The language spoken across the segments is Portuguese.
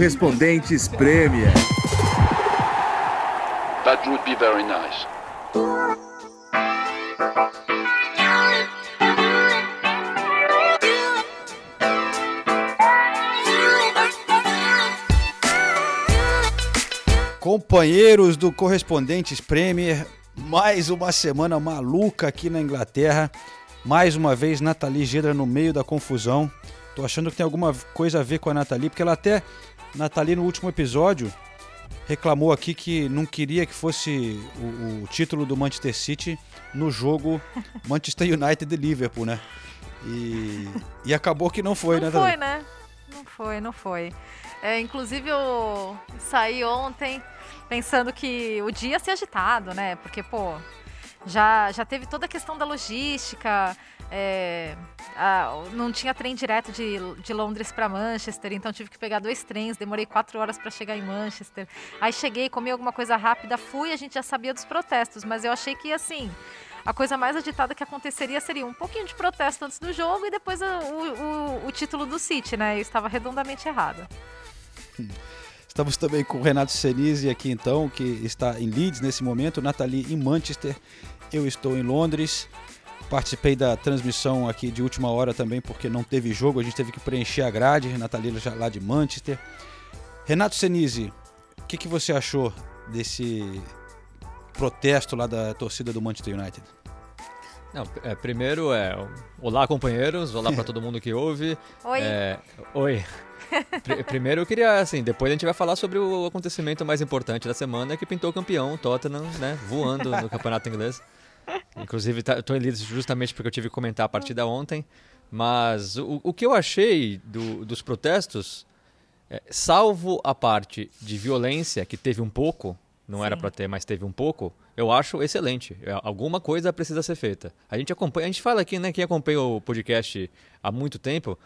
Correspondentes Premier. That would be very nice. Companheiros do Correspondentes Premier, mais uma semana maluca aqui na Inglaterra. Mais uma vez, Nathalie Gedra no meio da confusão. Tô achando que tem alguma coisa a ver com a Nathalie, porque ela até, Nathalie, no último episódio, reclamou aqui que não queria que fosse o, o título do Manchester City no jogo Manchester United e Liverpool, né? E, e acabou que não foi, não né? Não foi, né? Não foi, não foi. É, inclusive eu saí ontem pensando que o dia ia ser agitado, né? Porque, pô, já, já teve toda a questão da logística, é, a, não tinha trem direto de, de Londres para Manchester, então tive que pegar dois trens, demorei quatro horas para chegar em Manchester. Aí cheguei, comi alguma coisa rápida, fui, a gente já sabia dos protestos, mas eu achei que assim. A coisa mais agitada que aconteceria seria um pouquinho de protesto antes do jogo e depois o, o, o título do City, né? Eu estava redondamente errada. Estamos também com o Renato Senise aqui então, que está em Leeds nesse momento, Nathalie em Manchester, eu estou em Londres. Participei da transmissão aqui de última hora também, porque não teve jogo, a gente teve que preencher a grade, Nathalie já lá de Manchester. Renato Senise, o que, que você achou desse protesto lá da torcida do Manchester United? Não, é, primeiro é olá companheiros, olá para todo mundo que ouve. Oi. É, oi. Primeiro eu queria, assim, depois a gente vai falar sobre o acontecimento mais importante da semana, que pintou campeão, Tottenham, né, voando no campeonato inglês. Inclusive, tá, estou em Leeds justamente porque eu tive que comentar a partida ontem. Mas o, o que eu achei do, dos protestos, é, salvo a parte de violência, que teve um pouco, não Sim. era para ter, mas teve um pouco, eu acho excelente. É, alguma coisa precisa ser feita. A gente acompanha, a gente fala aqui, né, quem acompanha o podcast há muito tempo,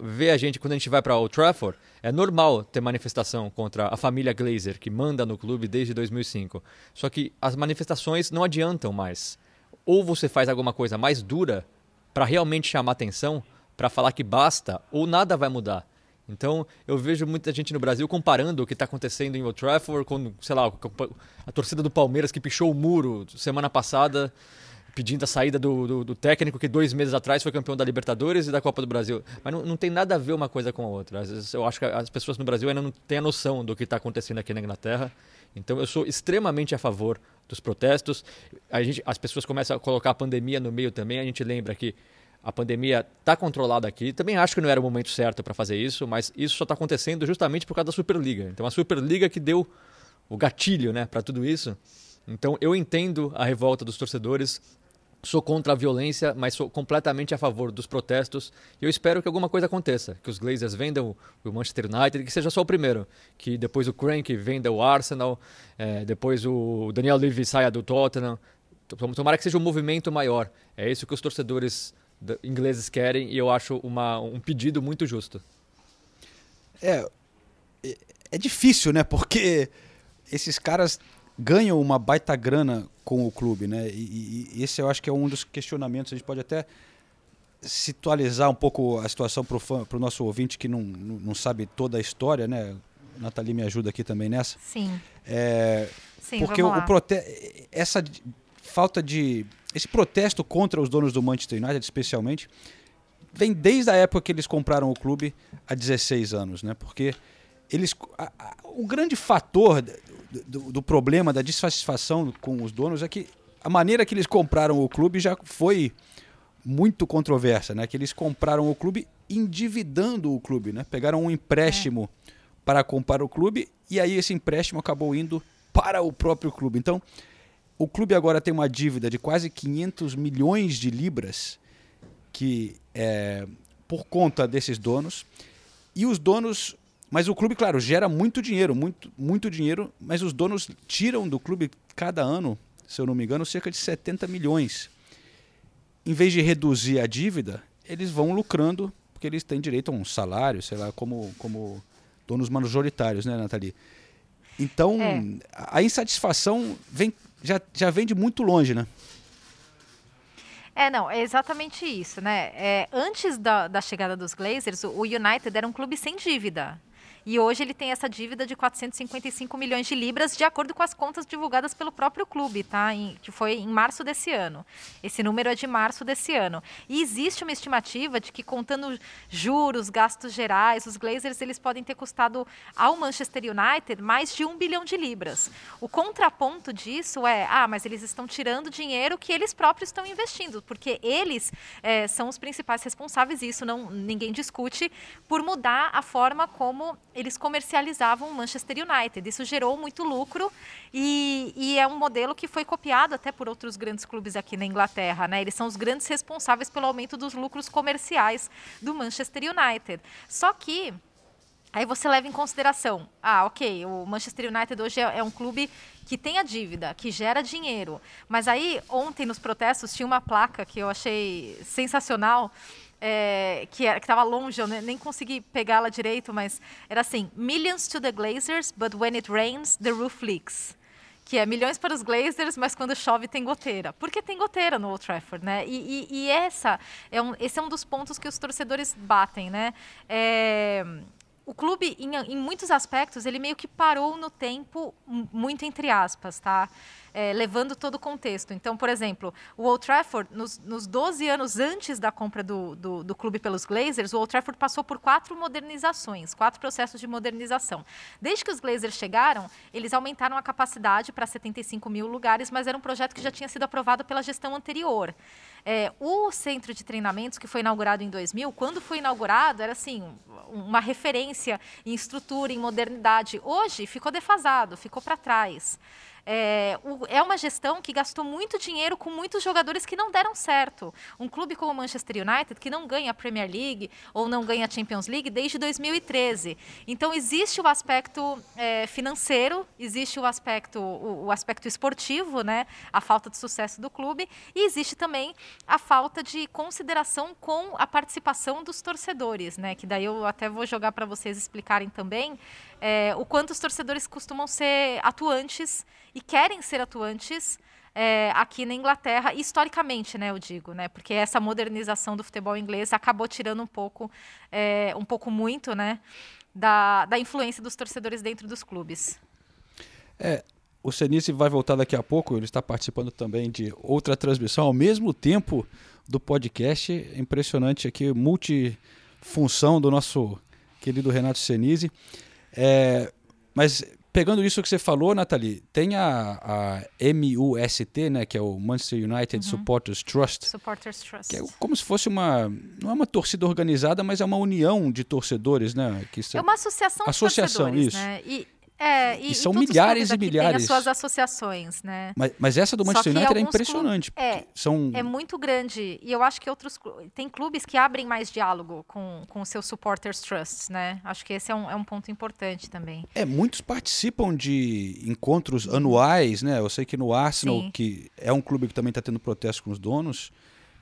vê a gente quando a gente vai para o Trafford, é normal ter manifestação contra a família Glazer, que manda no clube desde 2005. Só que as manifestações não adiantam mais. Ou você faz alguma coisa mais dura para realmente chamar atenção, para falar que basta, ou nada vai mudar. Então, eu vejo muita gente no Brasil comparando o que está acontecendo em Old Trafford com, sei lá, a torcida do Palmeiras que pichou o muro semana passada pedindo a saída do, do, do, técnico que dois meses atrás foi campeão da Libertadores e da Copa do Brasil. Mas não, não tem nada a ver uma coisa com a outra. Às vezes eu acho que as pessoas no Brasil ainda não têm a noção do que está acontecendo aqui na Inglaterra. Então eu sou extremamente a favor dos protestos. A gente, as pessoas começam a colocar a pandemia no meio também. A gente lembra que a pandemia está controlada aqui. Também acho que não era o momento certo para fazer isso, mas isso só está acontecendo justamente por causa da Superliga. Então a Superliga que deu o gatilho né, para tudo isso. Então eu entendo a revolta dos torcedores, sou contra a violência, mas sou completamente a favor dos protestos. E eu espero que alguma coisa aconteça, que os Glazers vendam o Manchester United, que seja só o primeiro, que depois o Crank venda o Arsenal, é, depois o Daniel Levy saia do Tottenham. Tomara que seja um movimento maior. É isso que os torcedores ingleses querem e eu acho uma, um pedido muito justo. É, é, é difícil, né? Porque esses caras ganham uma baita grana com o clube, né? E, e, esse eu acho que é um dos questionamentos. A gente pode até situalizar um pouco a situação para o nosso ouvinte que não, não, não, sabe toda a história, né? Nathalie me ajuda aqui também nessa. Sim. É, Sim porque o, o prote essa falta de esse protesto contra os donos do Manchester United, especialmente, vem desde a época que eles compraram o clube há 16 anos, né? Porque eles a, a, o grande fator do, do, problema, da dissatisfação com os donos é que a maneira que eles compraram o clube já foi muito controversa, né? Que eles compraram o clube endividando o clube, né? Pegaram um empréstimo é. para comprar o clube e aí esse empréstimo acabou indo para o próprio clube. Então, o clube agora tem uma dívida de quase 500 milhões de libras que é por conta desses donos e os donos mas o clube, claro, gera muito dinheiro, muito, muito dinheiro, mas os donos tiram do clube cada ano, se eu não me engano, cerca de 70 milhões. Em vez de reduzir a dívida, eles vão lucrando, porque eles têm direito a um salário, sei lá, como, como donos majoritários, né, Nathalie? Então, é. a insatisfação vem, já, já vem de muito longe, né? É, não, é exatamente isso, né? É, antes da, da chegada dos Glazers, o United era um clube sem dívida. E hoje ele tem essa dívida de 455 milhões de libras, de acordo com as contas divulgadas pelo próprio clube, tá? Em, que foi em março desse ano. Esse número é de março desse ano. E existe uma estimativa de que, contando juros, gastos gerais, os Glazers eles podem ter custado ao Manchester United mais de um bilhão de libras. O contraponto disso é, ah, mas eles estão tirando dinheiro que eles próprios estão investindo, porque eles é, são os principais responsáveis, e isso não ninguém discute, por mudar a forma como eles comercializavam o Manchester United. Isso gerou muito lucro e, e, é um modelo que foi copiado até por outros grandes clubes aqui na Inglaterra. Né? Eles são os grandes responsáveis pelo aumento dos lucros comerciais do Manchester United. Só que Aí você leva em consideração, ah, ok, o Manchester United hoje é, é, um clube que tem a dívida, que gera dinheiro. Mas aí, ontem nos protestos, tinha uma placa que eu achei sensacional, é, que estava longe, eu nem consegui pegá-la direito, mas era assim: Millions to the Glazers, but when it rains, the roof leaks. Que é milhões para os Glazers, mas quando chove tem goteira. Porque tem goteira no Old Trafford, né? E, e, e essa é um, esse é um dos pontos que os torcedores batem, né? É, o clube, em, em, muitos aspectos, ele meio que parou no tempo, muito entre aspas, tá? É, levando todo o contexto. Então, por exemplo, o Old Trafford, nos, nos 12 anos antes da compra do, do, do, clube pelos Glazers, o Old Trafford passou por quatro modernizações, quatro processos de modernização. Desde que os Glazers chegaram, eles aumentaram a capacidade para 75 mil lugares, mas era um projeto que já tinha sido aprovado pela gestão anterior. É, o centro de treinamentos, que foi inaugurado em 2000, quando foi inaugurado, era assim, uma referência em estrutura, em modernidade. Hoje ficou defasado, ficou para trás. É, o, é, uma gestão que gastou muito dinheiro com muitos jogadores que não deram certo. Um clube como o Manchester United, que não ganha a Premier League ou não ganha a Champions League desde 2013. Então, existe o aspecto é, financeiro, existe o aspecto, o, o, aspecto esportivo, né? a falta de sucesso do clube, e existe também a falta de consideração com a participação dos torcedores, né? que daí eu até vou jogar para vocês explicarem também é, o quanto os torcedores costumam ser atuantes e querem ser atuantes é, aqui na Inglaterra, historicamente, né, eu digo, né, porque essa modernização do futebol inglês acabou tirando um pouco, é, um pouco muito, né, da, da influência dos torcedores dentro dos clubes. É, o Senise vai voltar daqui a pouco, ele está participando também de outra transmissão ao mesmo tempo do podcast. Impressionante aqui, multifunção do nosso querido Renato Senise. É, mas pegando isso que você falou, Nathalie, tem a, a MUST, né, que é o Manchester United uhum. Supporters Trust. Supporters Trust. Que é como se fosse uma. Não é uma torcida organizada, mas é uma união de torcedores, né? Que é uma associação, associação de torcedores, isso. né? E é, e, e são milhares e milhares. Tem as suas associações, né? Mas, mas essa do Manchester United é impressionante. É, são... é muito grande. E eu acho que outros. Tem clubes que abrem mais diálogo com, com seus supporters trusts, né? Acho que esse é um, é um ponto importante também. É, muitos participam de encontros anuais, né? Eu sei que no Arsenal, Sim. que é um clube que também está tendo protesto com os donos,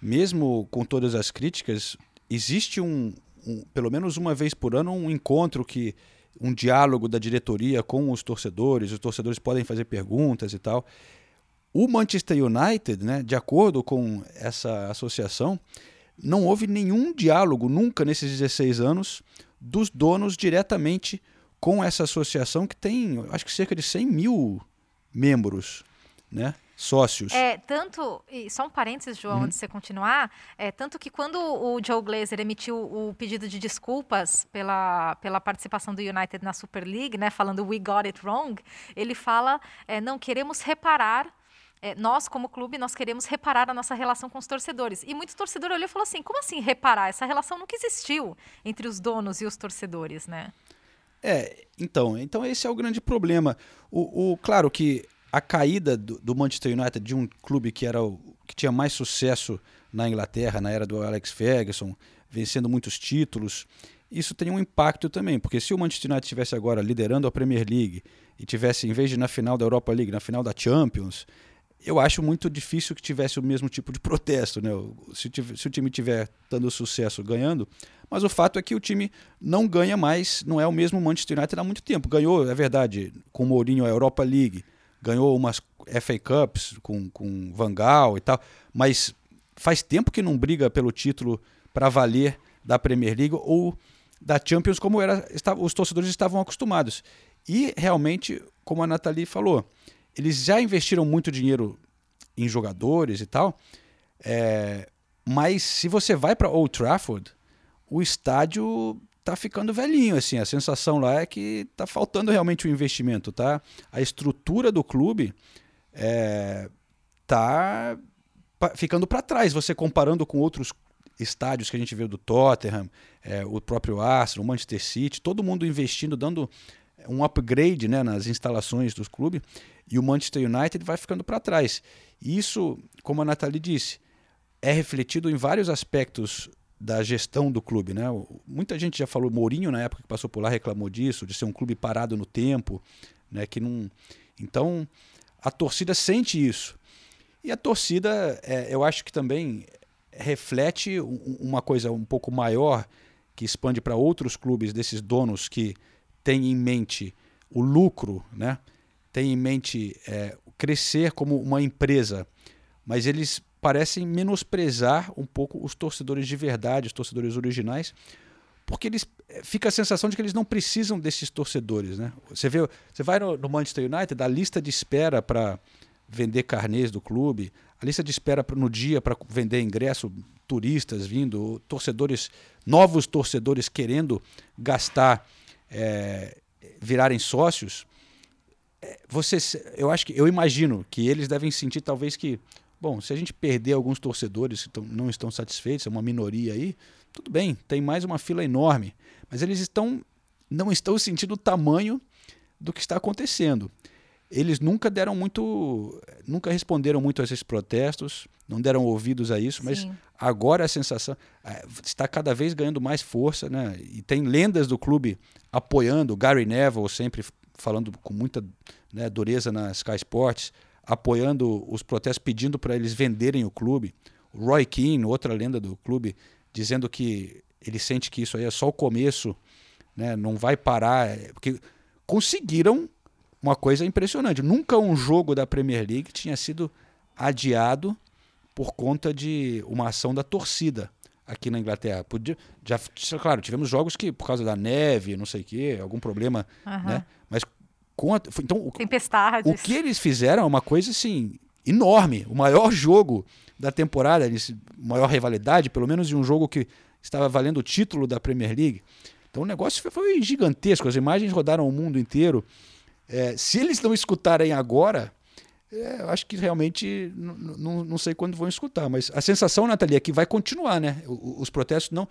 mesmo com todas as críticas, existe um, um pelo menos uma vez por ano, um encontro que um diálogo da diretoria com os torcedores, os torcedores podem fazer perguntas e tal. O Manchester United, né, de acordo com essa associação, não houve nenhum diálogo nunca nesses 16 anos dos donos diretamente com essa associação que tem, acho que cerca de 100 mil membros, né? Sócios. É, tanto, e só um parênteses, João, uhum. antes de você continuar, é, tanto que quando o Joe Glazer emitiu o pedido de desculpas pela, pela participação do United na Super League, né, falando we got it wrong, ele fala, é, não, queremos reparar é, nós, como clube, nós queremos reparar a nossa relação com os torcedores. E muito torcedor olhou e falou assim: como assim reparar? Essa relação nunca existiu entre os donos e os torcedores, né? É, então, então esse é o grande problema. O, o claro que a caída do, do, Manchester United de um clube que era o, que tinha mais sucesso na Inglaterra na era do Alex Ferguson, vencendo muitos títulos, isso tem um impacto também, porque se o Manchester United estivesse agora liderando a Premier League e tivesse em vez de na final da Europa League, na final da Champions, eu acho muito difícil que tivesse o mesmo tipo de protesto, né? Se, se o time tiver dando sucesso ganhando, mas o fato é que o time não ganha mais, não é o mesmo Manchester United há muito tempo. Ganhou, é verdade, com o Mourinho a Europa League, ganhou umas FA Cups com, com Van Gaal e tal, mas faz tempo que não briga pelo título para valer da Premier League ou da Champions como era, os torcedores estavam acostumados. E realmente, como a Nathalie falou, eles já investiram muito dinheiro em jogadores e tal, é, mas se você vai para Old Trafford, o estádio tá ficando velhinho, assim, a sensação lá é que tá faltando realmente o investimento, tá? A estrutura do clube é, tá ficando para trás, você comparando com outros estádios que a gente vê do Tottenham, é, o próprio Arsenal, o Manchester City, todo mundo investindo, dando um upgrade né, nas instalações dos clubes, e o Manchester United vai ficando para trás. Isso, como a Nathalie disse, é refletido em vários aspectos da gestão do clube. Né? Muita gente já falou, Mourinho na época que passou por lá reclamou disso, de ser um clube parado no tempo, né, que não... Então, a torcida sente isso. E a torcida, é, eu acho que também reflete uma coisa um pouco maior que expande para outros clubes desses donos que têm em mente o lucro, né? têm em mente é, crescer como uma empresa, mas eles parecem menosprezar um pouco os torcedores de verdade, os torcedores originais, porque eles é, fica a sensação de que eles não precisam desses torcedores, né? Você vê, você vai no, no Manchester United, a lista de espera para vender carnês do clube, a lista de espera no dia para vender ingresso, turistas vindo, torcedores, novos torcedores querendo gastar, é, virarem sócios. É, você, eu acho que eu imagino que eles devem sentir talvez que, bom, se a gente perder alguns torcedores que não estão satisfeitos, é uma minoria aí, tudo bem, tem mais uma fila enorme, mas eles estão não estão sentindo o tamanho do que está acontecendo eles nunca deram muito, nunca responderam muito a esses protestos, não deram ouvidos a isso, Sim. mas agora a sensação é, está cada vez ganhando mais força, né? E tem lendas do clube apoiando, Gary Neville sempre falando com muita né, dureza na Sky Sports, apoiando os protestos, pedindo para eles venderem o clube. O Roy Keane, outra lenda do clube, dizendo que ele sente que isso aí é só o começo, né? Não vai parar, é, porque conseguiram uma coisa impressionante. Nunca um jogo da Premier League tinha sido adiado por conta de uma ação da torcida aqui na Inglaterra. Podia, já, claro, tivemos jogos que, por causa da neve, não sei o quê, algum problema, uhum. né? Mas com a, então, o, Tempestades. o que eles fizeram é uma coisa assim enorme. O maior jogo da temporada, maior rivalidade, pelo menos de um jogo que estava valendo o título da Premier League. Então o negócio foi gigantesco. As imagens rodaram o mundo inteiro. É, se eles não escutarem agora, é, eu acho que realmente não sei quando vão escutar, mas a sensação, Nathalie, é que vai continuar, né? Os protestos não.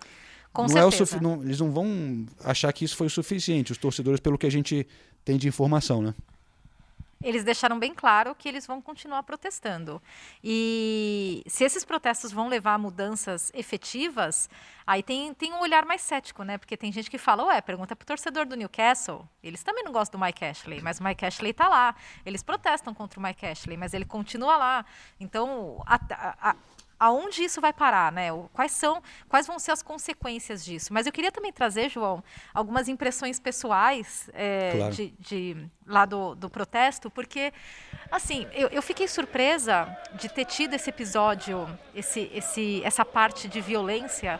Com não é o não, eles não vão achar que isso foi o suficiente, os torcedores, pelo que a gente tem de informação, né? eles deixaram bem claro que eles vão continuar protestando. E se esses protestos vão levar a mudanças efetivas, aí tem, tem um olhar mais cético, né? Porque tem gente que fala, ué, pergunta para o torcedor do Newcastle, eles também não gostam do Mike Ashley, mas o Mike Ashley está lá. Eles protestam contra o Mike Ashley, mas ele continua lá. Então, a, a, aonde isso vai parar, né? Quais são, quais vão ser as consequências disso? Mas eu queria também trazer, João, algumas impressões pessoais é, claro. de, de, lá do, do protesto, porque assim eu, eu, fiquei surpresa de ter tido esse episódio, esse, esse, essa parte de violência.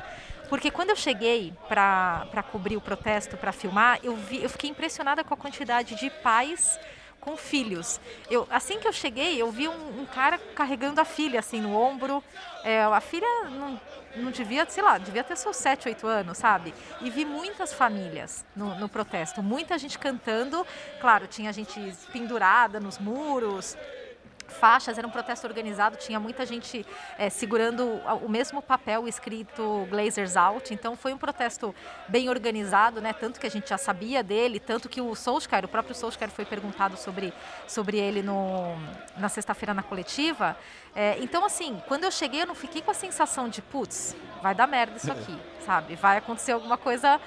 Porque quando eu cheguei para cobrir o protesto, para filmar, eu, vi, eu fiquei impressionada com a quantidade de pais com filhos. Eu, assim que eu cheguei, eu vi um, um cara carregando a filha assim no ombro. É, a filha não, não devia, sei lá, devia ter seus 7, 8 anos, sabe? E vi muitas famílias no, no protesto, muita gente cantando. Claro, tinha gente pendurada nos muros, faixas, era um protesto organizado, tinha muita gente é, segurando o mesmo papel escrito Glazers Out, então foi um protesto bem organizado, né? Tanto que a gente já sabia dele, tanto que o Solskjaer, o próprio Solskjaer foi perguntado sobre, sobre ele no, na sexta-feira na coletiva. É, então, assim, quando eu cheguei, eu não fiquei com a sensação de, putz, vai dar merda isso aqui, sabe? Vai acontecer alguma coisa.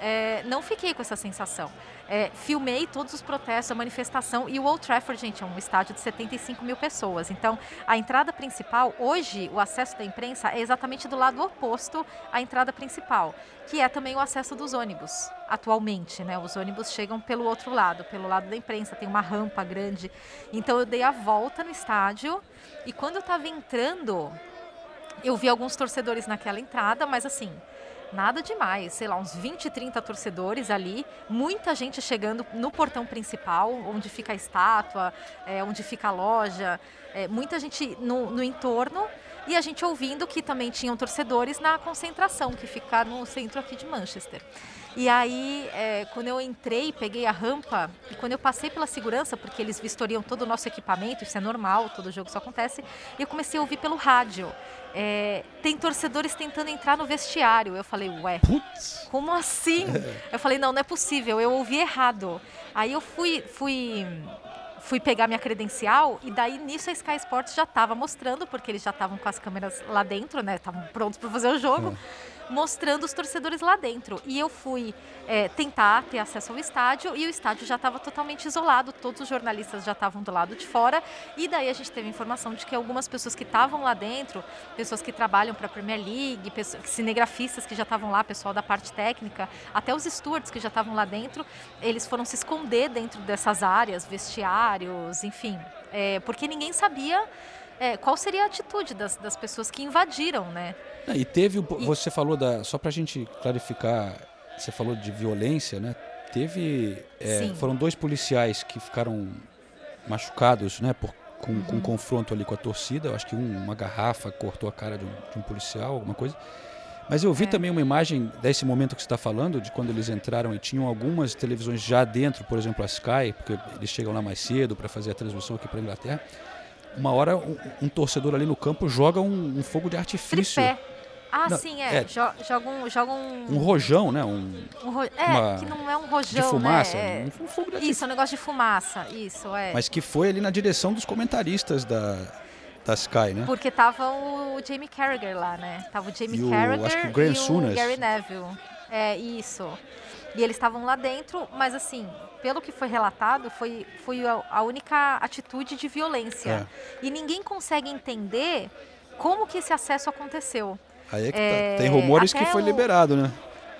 É, não fiquei com essa sensação. É, filmei todos os protestos, a manifestação e o Old Trafford, gente, é um estádio de 75 mil pessoas. Então, a entrada principal, hoje, o acesso da imprensa é exatamente do lado oposto à entrada principal, que é também o acesso dos ônibus, atualmente, né? Os ônibus chegam pelo outro lado, pelo lado da imprensa, tem uma rampa grande. Então, eu dei a volta no estádio e quando eu estava entrando, eu vi alguns torcedores naquela entrada, mas assim, Nada demais, sei lá, uns 20, 30 torcedores ali, muita gente chegando no portão principal, onde fica a estátua, é, onde fica a loja, é, muita gente no, no entorno e a gente ouvindo que também tinham torcedores na concentração, que fica no centro aqui de Manchester. E aí, é, quando eu entrei, peguei a rampa, e quando eu passei pela segurança, porque eles vistoriam todo o nosso equipamento, isso é normal, todo jogo isso acontece, e eu comecei a ouvir pelo rádio. É, tem torcedores tentando entrar no vestiário. Eu falei, ué, Putz. como assim? Eu falei, não, não é possível, eu ouvi errado. Aí eu fui, fui fui pegar minha credencial e daí nisso a Sky Sports já estava mostrando, porque eles já estavam com as câmeras lá dentro, né? Estavam prontos para fazer o jogo. É mostrando os torcedores lá dentro. E eu fui é, tentar ter acesso ao estádio e o estádio já estava totalmente isolado, todos os jornalistas já estavam do lado de fora. E daí a gente teve informação de que algumas pessoas que estavam lá dentro, pessoas que trabalham para a Premier League, pessoas, cinegrafistas que já estavam lá, pessoal da parte técnica, até os stewards que já estavam lá dentro, eles foram se esconder dentro dessas áreas, vestiários, enfim, é, porque ninguém sabia é, qual seria a atitude das, das pessoas que invadiram, né? E teve, e... você falou da, só para a gente clarificar, você falou de violência, né? Teve, é, foram dois policiais que ficaram machucados, né? Por, com, uhum. com um confronto ali com a torcida. Eu acho que um, uma garrafa cortou a cara de um, de um policial, alguma coisa. Mas eu vi é. também uma imagem desse momento que você está falando, de quando eles entraram e tinham algumas televisões já dentro, por exemplo a Sky, porque eles chegam lá mais cedo para fazer a transmissão aqui para a Inglaterra. Uma hora um, um, torcedor ali no campo joga um, um fogo de artifício. Tripé. Ah, não, sim, é. é. Joga um, joga um. Um rojão, né? Um, um ro... É, uma... que não é um rojão. De fumaça. Né? Um, um fogo de Isso, um negócio de fumaça. Isso, é. Mas que foi ali na direção dos comentaristas da, da Sky, né? Porque tava o Jamie Carragher lá, né? Tava o Jamie e Carragher acho que o Graham e Souness. o Gary Neville. É, isso. E eles estavam lá dentro, mas assim, pelo que foi relatado, foi, foi a, única atitude de violência. É. E ninguém consegue entender como que esse acesso aconteceu. Aí é que é, tá. tem rumores que foi o... liberado, né?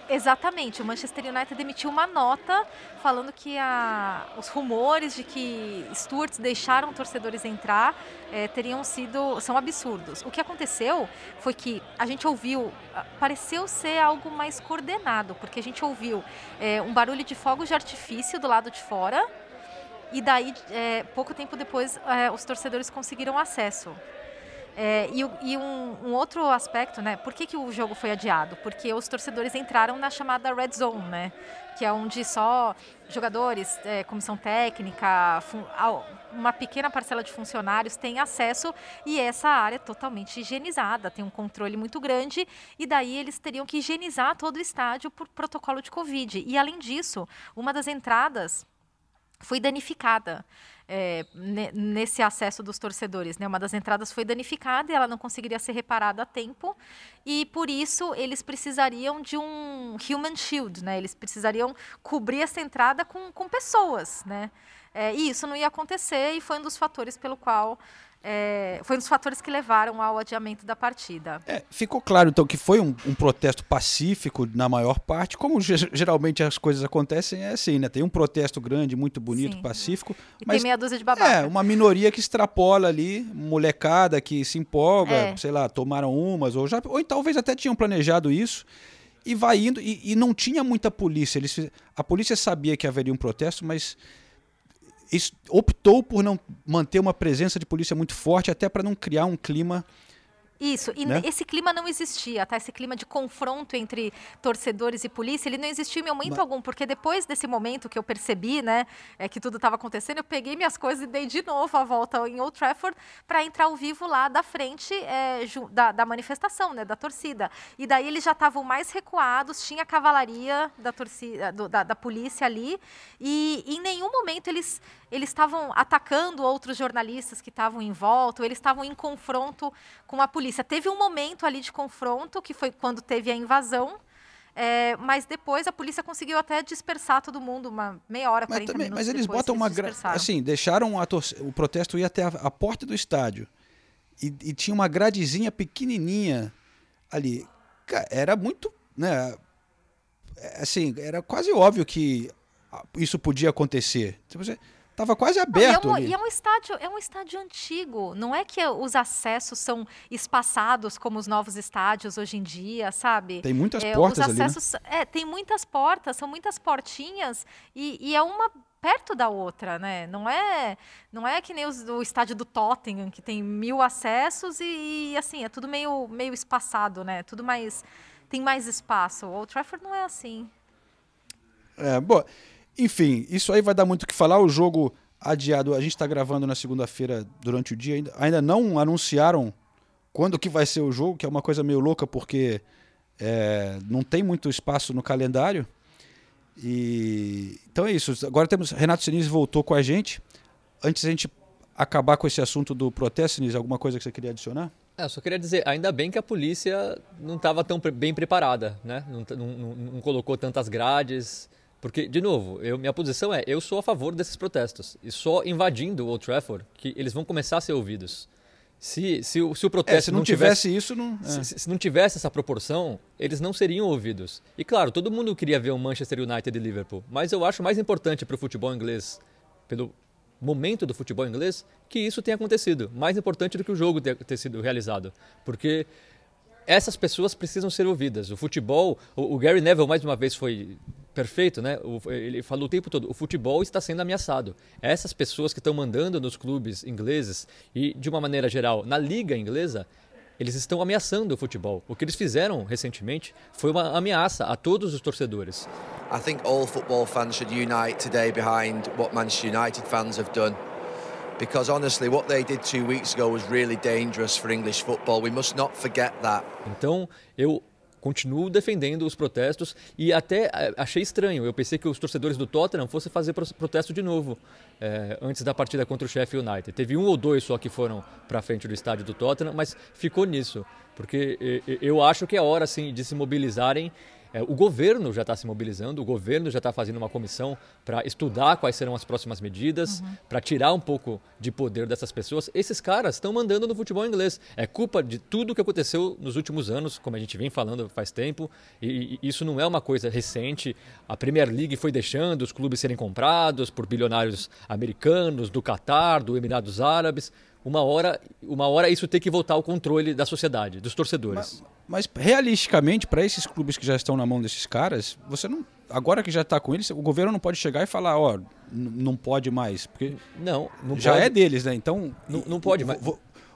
Exatamente, o Manchester United emitiu uma nota falando que a, os rumores de que Stuarts deixaram torcedores entrar é, teriam sido são absurdos. O que aconteceu foi que a gente ouviu, pareceu ser algo mais coordenado, porque a gente ouviu é, um barulho de fogos de artifício do lado de fora e daí é, pouco tempo depois os torcedores conseguiram acesso. É, e, e um, um, outro aspecto, né? Por que, que o jogo foi adiado? Porque os torcedores entraram na chamada red zone, né? Que é onde só jogadores, é, comissão técnica, uma pequena parcela de funcionários tem acesso e essa área é totalmente higienizada, tem um controle muito grande e daí eles teriam que higienizar todo o estádio por protocolo de Covid. E além disso, uma das entradas foi danificada é, nesse acesso dos torcedores. Né? Uma das entradas foi danificada e ela não conseguiria ser reparada a tempo. E por isso eles precisariam de um human shield, né? Eles precisariam cobrir essa entrada com, com pessoas, né? É, e isso não ia acontecer e foi um dos fatores pelo qual é, foi um dos fatores que levaram ao adiamento da partida. É, ficou claro, então, que foi um, um, protesto pacífico na maior parte, como geralmente as coisas acontecem, é assim, né? Tem um protesto grande, muito bonito, Sim. pacífico. E mas tem meia dúzia de babaca. É, uma minoria que extrapola ali, molecada que se empolga, é. sei lá, tomaram umas, ou, já, ou talvez até tinham planejado isso e vai indo, e, e não tinha muita polícia. Eles, a polícia sabia que haveria um protesto, mas optou por não manter uma presença de polícia muito forte, até para não criar um clima isso, e né? esse clima não existia, tá? Esse clima de confronto entre torcedores e polícia, ele não existiu em momento Mas... algum, porque depois desse momento que eu percebi, né, é, que tudo estava acontecendo, eu peguei minhas coisas e dei de novo a volta em Old Trafford para entrar ao vivo lá da frente é, da, da, manifestação, né, da torcida. E daí eles já estavam mais recuados, tinha cavalaria da torcida, do, da, da polícia ali, e em nenhum momento eles eles estavam atacando outros jornalistas que estavam em volta, eles estavam em confronto com a polícia. Teve um momento ali de confronto, que foi quando teve a invasão, é, mas depois a polícia conseguiu até dispersar todo mundo, uma meia hora, 40 mas também, minutos Mas eles botam eles uma... Gra... Assim, deixaram o protesto ir até a, a porta do estádio. E, e, tinha uma gradezinha pequenininha ali. Era muito... Né, é, assim, era quase óbvio que isso podia acontecer. Você Tava quase aberto. Não, e, é um, e, é um, estádio, é um estádio antigo. Não é que os acessos são espaçados como os novos estádios hoje em dia, sabe? Tem muitas é, portas acessos, ali. Né? É, tem muitas portas, são muitas portinhas e, e, é uma perto da outra, né? Não é, não é que nem os, o estádio do Tottenham que tem mil acessos e, e assim é tudo meio, meio espaçado, né? Tudo mais tem mais espaço. O Old Trafford não é assim. É, bom. Enfim, isso aí vai dar muito o que falar. O jogo adiado, a gente está gravando na segunda-feira durante o dia. Ainda, ainda não anunciaram quando que vai ser o jogo, que é uma coisa meio louca porque é, não tem muito espaço no calendário. E então é isso. Agora temos Renato Sinise voltou com a gente. Antes a gente acabar com esse assunto do protesto, Sinise, alguma coisa que você queria adicionar? É, eu só queria dizer, ainda bem que a polícia não estava tão bem preparada, né? Não, não, não colocou tantas grades. Porque, de novo, eu, minha posição é, eu sou a favor desses protestos. E só invadindo o Old Trafford que eles vão começar a ser ouvidos. Se, se, se, o protesto é, se não, não tivesse, tivesse, isso, não. É. Se, se, não tivesse essa proporção, eles não seriam ouvidos. E claro, todo mundo queria ver o Manchester United e Liverpool, mas eu acho mais importante para o futebol inglês, pelo momento do futebol inglês, que isso tenha acontecido. Mais importante do que o jogo ter, ter sido realizado, porque essas pessoas precisam ser ouvidas. O futebol, o, o Gary Neville mais uma vez foi perfeito, né? Ele falou o tempo todo: o futebol está sendo ameaçado. Essas pessoas que estão mandando nos clubes ingleses e, de uma maneira geral, na liga inglesa, eles estão ameaçando o futebol. O que eles fizeram recentemente foi uma ameaça a todos os torcedores. I think all football fans should unite today behind what Manchester United fans have done. Because honestly, what they did two weeks ago was really dangerous for English football. We must not forget that. Então, eu continuo defendendo os protestos e até eh, achei estranho. Eu pensei que os torcedores do Tottenham fossem fazer protesto de novo é, antes da partida contra o Sheffield United. Teve um ou dois só que foram para frente do estádio do Tottenham, mas ficou nisso, porque eu acho que é hora assim de se mobilizarem é, o governo já está se mobilizando, o governo já está fazendo uma comissão para estudar quais serão as próximas medidas, uhum. para tirar um pouco de poder dessas pessoas. Esses caras estão mandando no futebol inglês. É culpa de tudo o que aconteceu nos últimos anos, como a gente vem falando faz tempo, e, e isso não é uma coisa recente. A Premier League foi deixando os clubes serem comprados por bilionários americanos, do Catar, do Emirados Árabes uma hora, uma hora isso tem que voltar ao controle da sociedade, dos torcedores. Mas, mas realisticamente, para esses clubes que já estão na mão desses caras, você não. Agora que já está com eles, o governo não pode chegar e falar, ó, não pode mais. Porque não, não já pode. é deles, né? Então. Não, não pode, mas.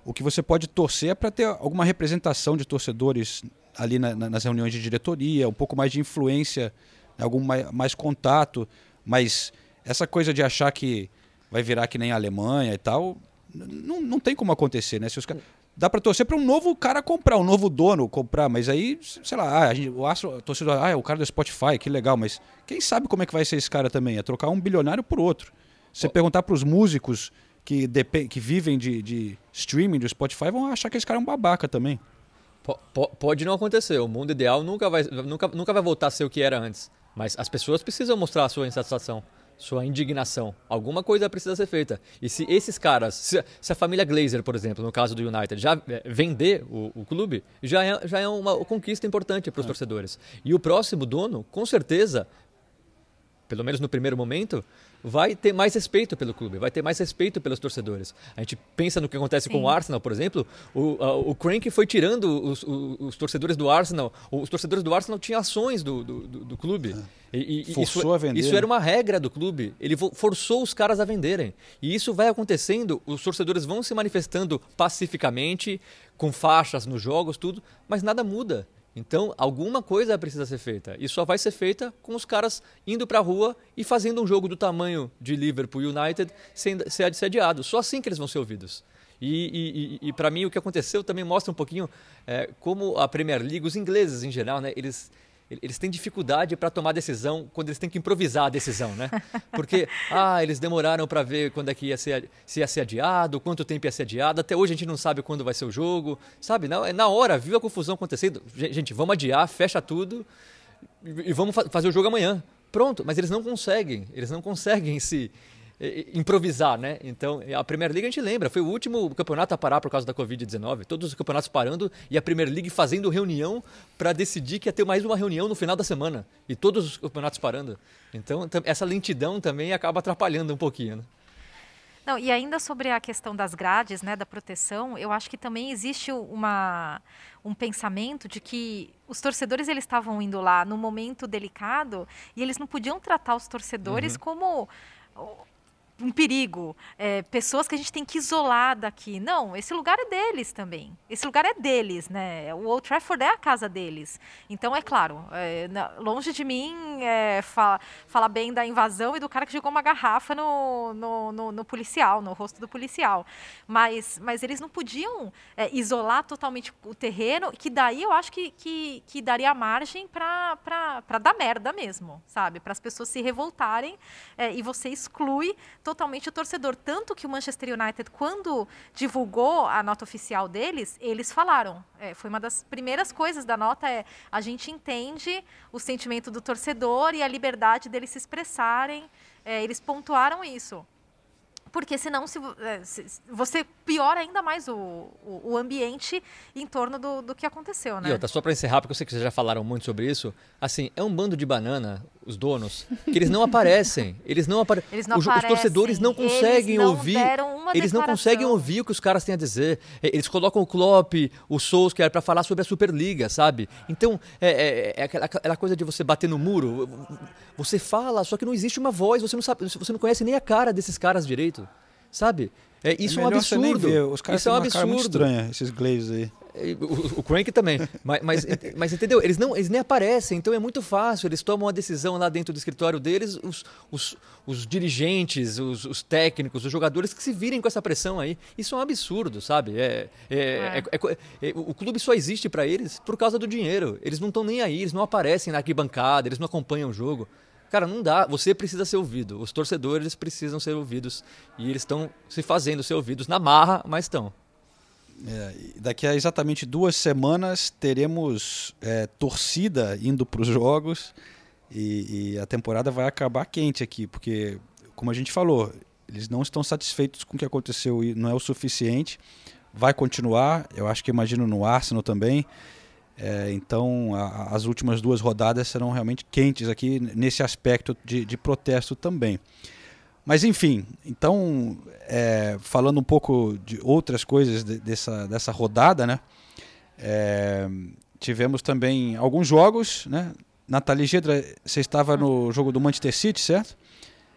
O que você pode torcer é para ter alguma representação de torcedores ali na, nas reuniões de diretoria, um pouco mais de influência, algum mais, mais contato. Mas essa coisa de achar que vai virar que nem a Alemanha e tal, não, não tem como acontecer, né? Se os caras dá para torcer para um novo cara comprar, um novo dono comprar, mas aí, sei lá, ah, a gente, o Astro, torcedor, ah, é o cara do Spotify, que legal, mas quem sabe como é que vai ser esse cara também? É trocar um bilionário por outro. Você perguntar para os músicos que, que vivem de, de, streaming do Spotify, vão achar que esse cara é um babaca também. Pode não acontecer, o mundo ideal nunca vai, nunca, nunca vai voltar a ser o que era antes, mas as pessoas precisam mostrar a sua insatisfação sua indignação. Alguma coisa precisa ser feita. E se esses caras, se, se a família Glazer, por exemplo, no caso do United, já é, vender o, o clube, já é, já é uma conquista importante para os é. torcedores. E o próximo dono, com certeza, pelo menos no primeiro momento, vai ter mais respeito pelo clube, vai ter mais respeito pelos torcedores. A gente pensa no que acontece Sim. com o Arsenal, por exemplo, o, a, o Crank foi tirando os, os, os, torcedores do Arsenal, os torcedores do Arsenal tinham ações do, do, do, do clube. É. E, e, Forçou isso, a vender. Isso era uma regra do clube, ele forçou os caras a venderem. E isso vai acontecendo, os torcedores vão se manifestando pacificamente, com faixas nos jogos, tudo, mas nada muda. Então, alguma coisa precisa ser feita. E só vai ser feita com os caras indo para a rua e fazendo um jogo do tamanho de Liverpool United ser assediado. Só assim que eles vão ser ouvidos. E, e, e para mim, o que aconteceu também mostra um pouquinho é, como a Premier League, os ingleses em geral, né, eles eles têm dificuldade para tomar decisão quando eles têm que improvisar a decisão, né? Porque, ah, eles demoraram para ver quando é que ia ser, se ia ser adiado, quanto tempo ia ser adiado, até hoje a gente não sabe quando vai ser o jogo, sabe? Na, na hora, viu a confusão acontecendo, gente, vamos adiar, fecha tudo e vamos fa fazer o jogo amanhã. Pronto, mas eles não conseguem, eles não conseguem se improvisar, né? Então, a Premier League a gente lembra, foi o último campeonato a parar por causa da Covid-19, todos os campeonatos parando e a Premier League fazendo reunião para decidir que ia ter mais uma reunião no final da semana e todos os campeonatos parando. Então, essa lentidão também acaba atrapalhando um pouquinho, né? Não, e ainda sobre a questão das grades, né, da proteção, eu acho que também existe uma, um pensamento de que os torcedores eles estavam indo lá no momento delicado e eles não podiam tratar os torcedores uhum. como um perigo, é, pessoas que a gente tem que isolar daqui. Não, esse lugar é deles também. Esse lugar é deles, né? O Old Trafford é a casa deles. Então, é claro, é, longe de mim é, fala, falar bem da invasão e do cara que jogou uma garrafa no, no, no, no policial, no rosto do policial. Mas, mas eles não podiam é, isolar totalmente o terreno, que daí eu acho que, que, que daria margem para dar merda mesmo, sabe? Para as pessoas se revoltarem é, e você exclui totalmente o torcedor. Tanto que o Manchester United, quando divulgou a nota oficial deles, eles falaram. É, foi uma das primeiras coisas da nota é a gente entende o sentimento do torcedor e a liberdade deles se expressarem. É, eles pontuaram isso porque senão se, é, se, você piora ainda mais o, o, o, ambiente em torno do, do que aconteceu, né? E outra, só para encerrar, porque eu sei que vocês já falaram muito sobre isso, assim, é um bando de banana, os donos, que eles não aparecem. Eles não, apare... eles não os, aparecem. Os torcedores não conseguem eles não ouvir. eles não conseguem ouvir o que os caras têm a dizer. Eles colocam o Klopp, o Solskjaer para falar sobre a Superliga, sabe? Então, é, é, é aquela, aquela coisa de você bater no muro. Você fala, só que não existe uma voz, você não sabe, você não conhece nem a cara desses caras direito sabe? É, isso é, é um absurdo. Os caras isso é um absurdo. muito estranha, esses Glazes aí. O, o Crank também. mas, mas, mas, entendeu? Eles, não, eles nem aparecem, então é muito fácil. Eles tomam a decisão lá dentro do escritório deles, os, os, os dirigentes, os, os, técnicos, os jogadores que se virem com essa pressão aí. Isso é um absurdo, sabe? É, é, é. é, é o clube só existe para eles por causa do dinheiro. Eles não estão nem aí, eles não aparecem na arquibancada, eles não acompanham o jogo. Cara, não dá. Você precisa ser ouvido. Os torcedores precisam ser ouvidos. E eles estão se fazendo ser ouvidos na marra, mas estão. É, daqui a exatamente duas semanas teremos é, torcida indo para os jogos e, e, a temporada vai acabar quente aqui, porque, como a gente falou, eles não estão satisfeitos com o que aconteceu e não é o suficiente. Vai continuar, eu acho que imagino no Arsenal também. É, então, a, as últimas duas rodadas serão realmente quentes aqui nesse aspecto de, de protesto também. Mas, enfim, então, é, falando um pouco de outras coisas de, dessa, dessa rodada, né? É, tivemos também alguns jogos, né? Nathalie Gedra, você estava no jogo do Manchester City, certo?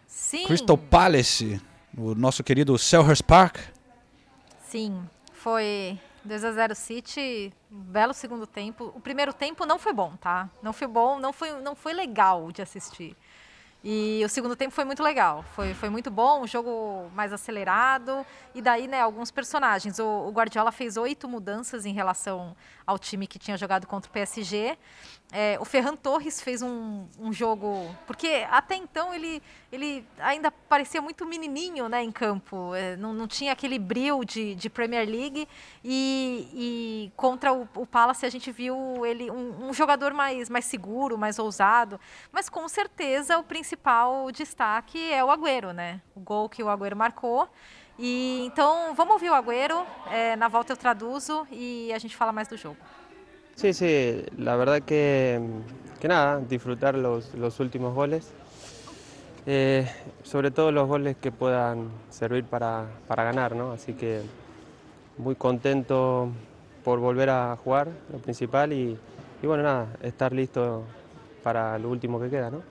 Sim. Crystal Palace, o nosso querido Selhurst Park. Sim, foi 2 a 0 City, belo segundo tempo. O primeiro tempo não foi bom, tá? Não foi bom, não foi, não foi legal de assistir. E o segundo tempo foi muito legal, foi, foi muito bom, um jogo mais acelerado. E daí, né, alguns personagens. O, o Guardiola fez oito mudanças em relação ao time que tinha jogado contra o PSG. É, o Ferran Torres fez um, um, jogo. Porque até então ele, ele ainda parecia muito menininho né, em campo. É, não, não tinha aquele brilho de, de Premier League. E, e contra o, o, Palace a gente viu ele um, um, jogador mais, mais seguro, mais ousado. Mas com certeza o destaque é o Agüero, né? O gol que o Agüero marcou. E então vamos ouvir o Agüero. É, na volta eu traduzo e a gente fala mais do jogo. Sí, sí, la verdad que, que nada, disfrutar los, los últimos goles, eh, sobre todo los goles que puedan servir para, para ganar, ¿no? Así que muy contento por volver a jugar, lo principal, y, y bueno, nada, estar listo para lo último que queda, ¿no?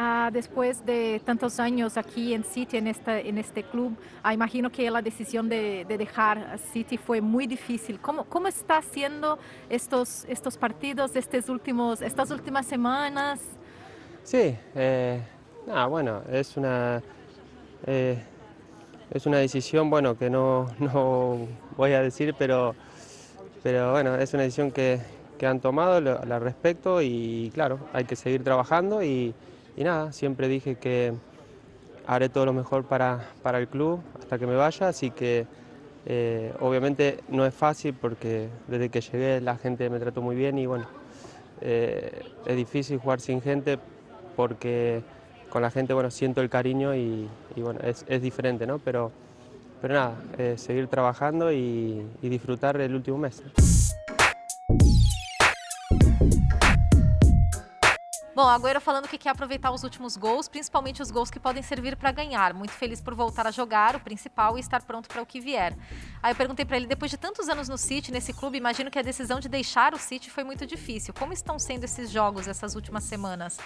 Ah, después de tantos años aquí en City, en, esta, en este club, ah, imagino que la decisión de, de, dejar City fue muy difícil. ¿Cómo, cómo está haciendo estos, estos partidos, estos últimos, estas últimas semanas? Sí, eh, bueno, es una, eh, es una decisión bueno, que no, no voy a decir, pero, pero bueno, es una decisión que, que han tomado, la respecto y claro, hay que seguir trabajando y, y nada, siempre dije que haré todo lo mejor para, para el club hasta que me vaya, así que eh, obviamente no es fácil porque desde que llegué la gente me trató muy bien y bueno, eh, es difícil jugar sin gente porque con la gente bueno, siento el cariño y, bueno, es, es, diferente, ¿no? Pero, pero nada, eh, seguir trabajando y, y disfrutar el último mes. Bom, Agüero falando que quer aproveitar os últimos gols, principalmente os gols que podem servir para ganhar. Muito feliz por voltar a jogar, o principal, e estar pronto para o que vier. Aí eu perguntei para ele, depois de tantos anos no City, nesse clube, imagino que a decisão de deixar o City foi muito difícil. Como estão sendo esses jogos essas últimas semanas?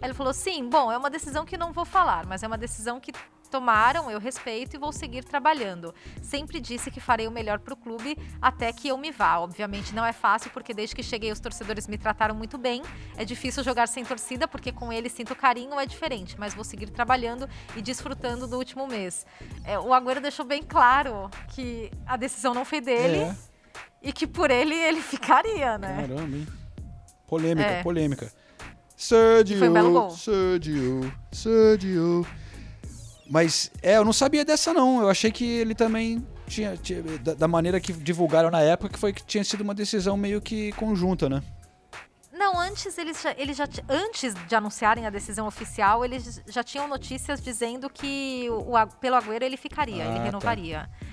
Aí ele falou, sim, bom, é uma decisão que não vou falar, mas é uma decisão que tomaram, eu respeito e vou seguir trabalhando. Sempre disse que farei o melhor para o clube até que eu me vá. Obviamente não é fácil, porque desde que cheguei os torcedores me trataram muito bem. É difícil jogar sem torcida, porque com eles sinto carinho, é diferente. Mas vou seguir trabalhando e desfrutando do último mês. É, o Agüero deixou bem claro que a decisão não foi dele. É. E que por ele ele ficaria, né? Caramba, hein? Polêmica, é. polêmica. Sergio, foi um. Sergio, Sergio. Mas é, eu não sabia dessa não. Eu achei que ele também tinha, tinha da, da, maneira que divulgaram na época, que foi que tinha sido uma decisão meio que conjunta, né? Não, antes eles já, eles já antes de anunciarem a decisão oficial, eles já tinham notícias dizendo que o, o pelo Agüero ele ficaria, ah, ele tá. renovaria. Tá.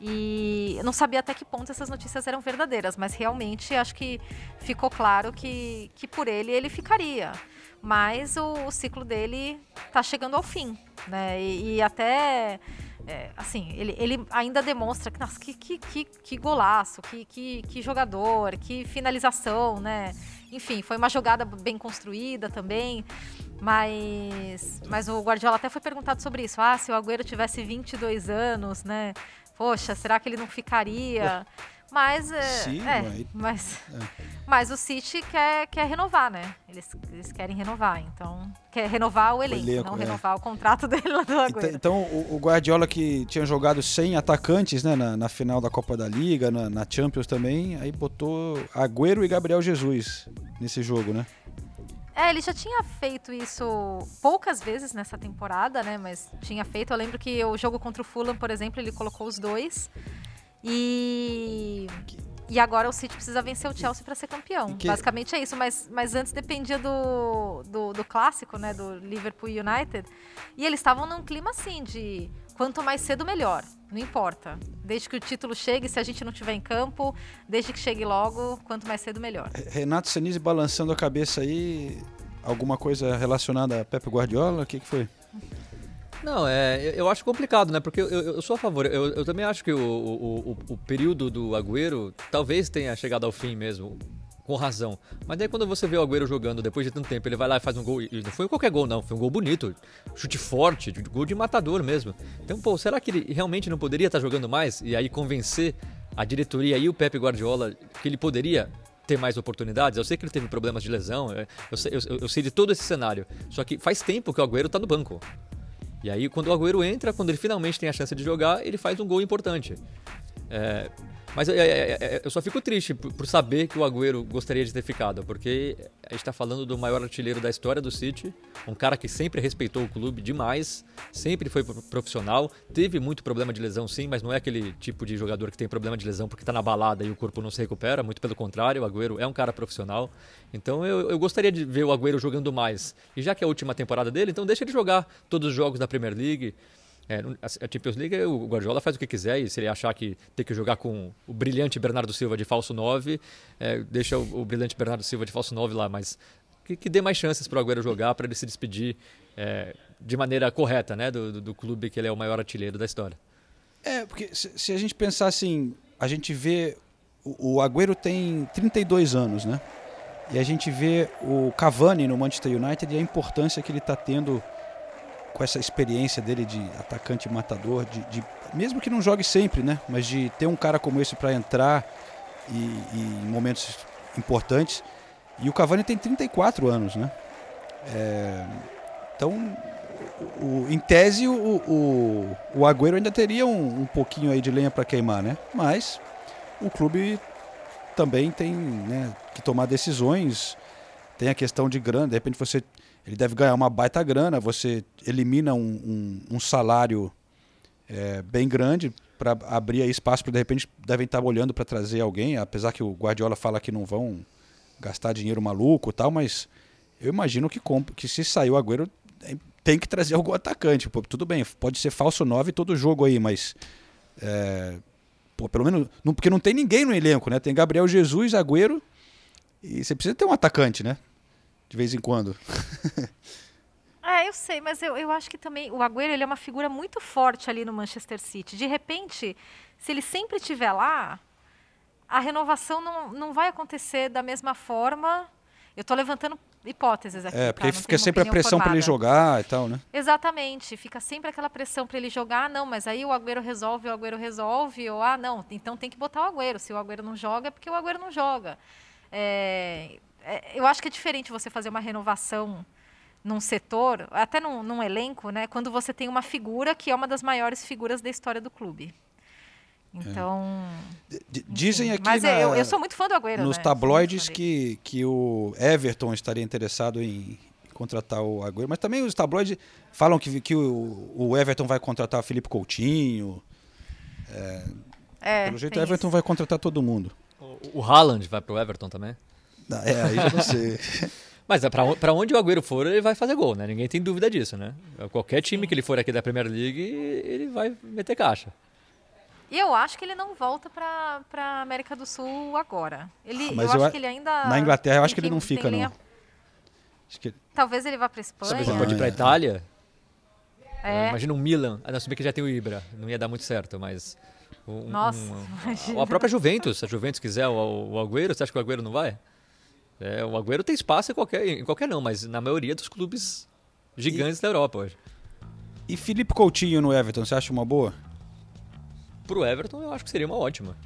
E eu não sabia até que ponto essas notícias eram verdadeiras, mas realmente acho que ficou claro que, que por ele ele ficaria mas o, o ciclo dele está chegando ao fim, né? E, e até é, assim, ele, ele ainda demonstra que, nossa, que, que, que, que golaço, que, que, que jogador, que finalização, né? Enfim, foi uma jogada bem construída também. Mas, mas o Guardiola até foi perguntado sobre isso. Ah, se o Agüero tivesse 22 anos, né? Poxa, será que ele não ficaria? Mas, é, Sim, é, mas, é. mas o City quer, quer renovar, né? Eles, eles querem renovar, então quer renovar o elenco, o elenco não é. renovar o contrato dele lá do Agüero. Então, então o, o, Guardiola que tinha jogado sem atacantes, né, na, na final da Copa da Liga, na, na, Champions também, aí botou Agüero e Gabriel Jesus nesse jogo, né? É, ele já tinha feito isso poucas vezes nessa temporada, né? Mas tinha feito. Eu lembro que o jogo contra o Fulham, por exemplo, ele colocou os dois. E. E agora o City precisa vencer o Chelsea para ser campeão. Que... Basicamente é isso, mas, mas antes dependia do, do, do, clássico, né? Do Liverpool United. E eles estavam num clima assim de quanto mais cedo, melhor. Não importa. Desde que o título chegue, se a gente não estiver em campo, desde que chegue logo, quanto mais cedo, melhor. Renato Senise balançando a cabeça aí. Alguma coisa relacionada a Pepe Guardiola? O que, que foi? Não, é, eu acho complicado, né? Porque eu, eu sou a favor. Eu, eu também acho que o, o, o, o período do Agüero talvez tenha chegado ao fim mesmo com razão. Mas daí quando você vê o Agüero jogando depois de tanto tempo, ele vai lá e faz um gol. E não foi qualquer gol, não. Foi um gol bonito. Chute forte, gol de matador mesmo. Então, pô, será que ele realmente não poderia estar jogando mais? E aí convencer a diretoria e o Pepe Guardiola que ele poderia ter mais oportunidades? Eu sei que ele teve problemas de lesão, é, eu sei, eu, eu sei de todo esse cenário. Só que faz tempo que o Agüero tá no banco. E aí, quando o Agüero entra, quando ele finalmente tem a chance de jogar, ele faz um gol importante. É, mas é, é, é, eu só fico triste por, por, saber que o Agüero gostaria de ter ficado, porque a gente está falando do maior artilheiro da história do City, um cara que sempre respeitou o clube demais, sempre foi profissional, teve muito problema de lesão sim, mas não é aquele tipo de jogador que tem problema de lesão porque está na balada e o corpo não se recupera, muito pelo contrário, o Agüero é um cara profissional. Então eu, eu gostaria de ver o Agüero jogando mais. E já que é a última temporada dele, então deixa ele jogar todos os jogos da Premier League. É, a Champions League, o Guardiola faz o que quiser e se ele achar que tem que jogar com o brilhante Bernardo Silva de falso 9, é, deixa o, o, brilhante Bernardo Silva de falso 9 lá, mas que, que dê mais chances para o Agüero jogar, para ele se despedir é, de maneira correta né, do, do, do, clube que ele é o maior artilheiro da história. É, porque se, se a gente pensar assim, a gente vê o, o Agüero tem 32 anos, né? E a gente vê o Cavani no Manchester United e a importância que ele está tendo com essa experiência dele de atacante matador, de, de, mesmo que não jogue sempre, né? Mas de ter um cara como esse para entrar e, e, em momentos importantes. E o Cavani tem 34 anos, né? É, então, o, em tese, o, o, o Agüero ainda teria um, um pouquinho aí de lenha para queimar, né? Mas o clube também tem né, que tomar decisões. Tem a questão de grana, de repente você ele deve ganhar uma baita grana, você elimina um, um, um salário é, bem grande para abrir espaço para de repente devem estar olhando para trazer alguém, apesar que o Guardiola fala que não vão gastar dinheiro maluco tal, mas eu imagino que, que se sair o Agüero tem que trazer algum atacante. Pô, tudo bem, pode ser falso 9 todo jogo aí, mas é, pô, pelo menos não, porque não tem ninguém no elenco, né? Tem Gabriel Jesus, Agüero e você precisa ter um atacante, né? De vez em quando. É, eu sei, mas eu, eu acho que também o Agüero ele é uma figura muito forte ali no Manchester City. De repente, se ele sempre estiver lá, a renovação não, não vai acontecer da mesma forma. Eu estou levantando hipóteses aqui. É, porque tá? fica sempre a pressão para ele jogar e tal, né? Exatamente, fica sempre aquela pressão para ele jogar. Não, mas aí o Agüero resolve, o Agüero resolve. Ou, ah, não, então tem que botar o Agüero. Se o Agüero não joga, é porque o Agüero não joga. É, é, eu acho que é diferente você fazer uma renovação num setor, até num, num, elenco, né, quando você tem uma figura que é uma das maiores figuras da história do clube. Então. É. Dizem aqui. Mas na, eu, eu, sou muito fã do Agüero. Nos né? tabloides que, que o Everton estaria interessado em contratar o Agüero, mas também os tabloides falam que, que o, o Everton vai contratar o Felipe Coutinho. É, é, pelo jeito, o Everton isso. vai contratar todo mundo. O, o Haaland vai pro Everton também? É, aí já não sei. Mas é para onde o Agüero for, ele vai fazer gol, né? Ninguém tem dúvida disso, né? Qualquer time que ele for aqui da Premier League, ele vai meter caixa. E eu acho que ele não volta para a América do Sul agora. Ele, ah, eu, eu acho que ele ainda. Na Inglaterra, eu acho que ele não fica, linha... não. Que... Talvez ele vá para Espanha. Você pode ir para Itália? É. Imagina um Milan. Ah, não, se bem que já tem o Ibra. Não ia dar muito certo, mas. Um, Nossa, um, a própria Juventus. Se a Juventus quiser o, o Agüero, você acha que o Agüero não vai? É, o Agüero tem espaço em qualquer, em qualquer não, mas na maioria dos clubes gigantes e, da Europa hoje. E Felipe Coutinho no Everton, você acha uma boa? Pro Everton, eu acho que seria uma ótima.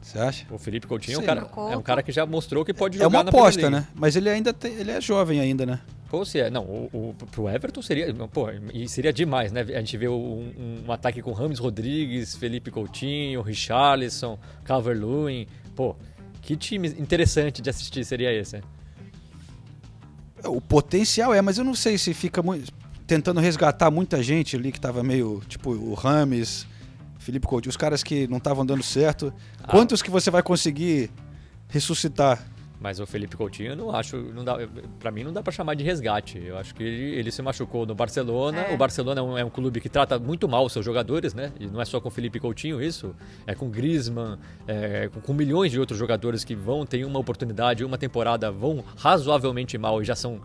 Você acha? O Felipe Coutinho é um, cara, é um cara que já mostrou que pode jogar É uma aposta, né? Mas ele ainda tem, ele é jovem ainda, né? Pô, se é. Não, o, o, pro Everton seria. Pô, e seria demais, né? A gente vê um, um ataque com Rames Rodrigues, Felipe Coutinho, Richarlison, Calvert-Lewin. Pô, que time interessante de assistir seria esse? O potencial é, mas eu não sei se fica muito, tentando resgatar muita gente ali que estava meio, tipo, o Rames, Felipe Coutinho, os caras que não estavam dando certo. Ah. Quantos que você vai conseguir ressuscitar? Mas o Felipe Coutinho, eu não acho, não dá, para mim não dá para chamar de resgate. Eu acho que ele, ele se machucou no Barcelona. É. O Barcelona é um, é um, clube que trata muito mal os seus jogadores, né? E não é só com o Felipe Coutinho isso, é com Griezmann, é, com, com, milhões de outros jogadores que vão ter uma oportunidade, uma temporada, vão razoavelmente mal e já são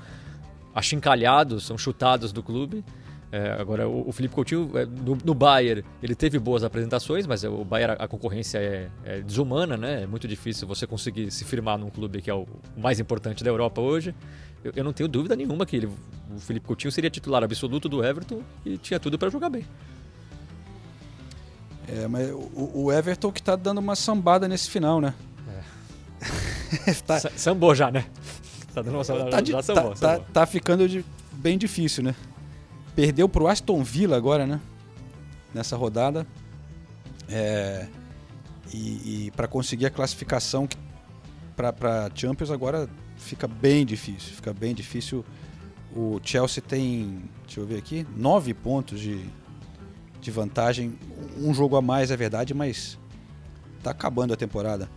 achincalhados, são chutados do clube. É, agora, o, o, Felipe Coutinho, é, no, no Bayern, ele teve boas apresentações, mas o Bayern, a, concorrência é, é, desumana, né? É muito difícil você conseguir se firmar num clube que é o mais importante da Europa hoje. Eu, eu não tenho dúvida nenhuma que ele, o Felipe Coutinho seria titular absoluto do Everton e tinha tudo para jogar bem. É, mas o, o Everton que tá dando uma sambada nesse final, né? É. tá... Sambou já, né? Tá dando uma sambada, tá, já sambou, tá, sambou. Tá, tá ficando de, bem difícil, né? Perdeu para o Aston Villa agora, né? Nessa rodada. É, e, e para conseguir a classificação para Champions agora fica bem difícil. Fica bem difícil. O Chelsea tem, deixa eu ver aqui, nove pontos de, de vantagem. Um jogo a mais, é verdade, mas tá acabando a temporada.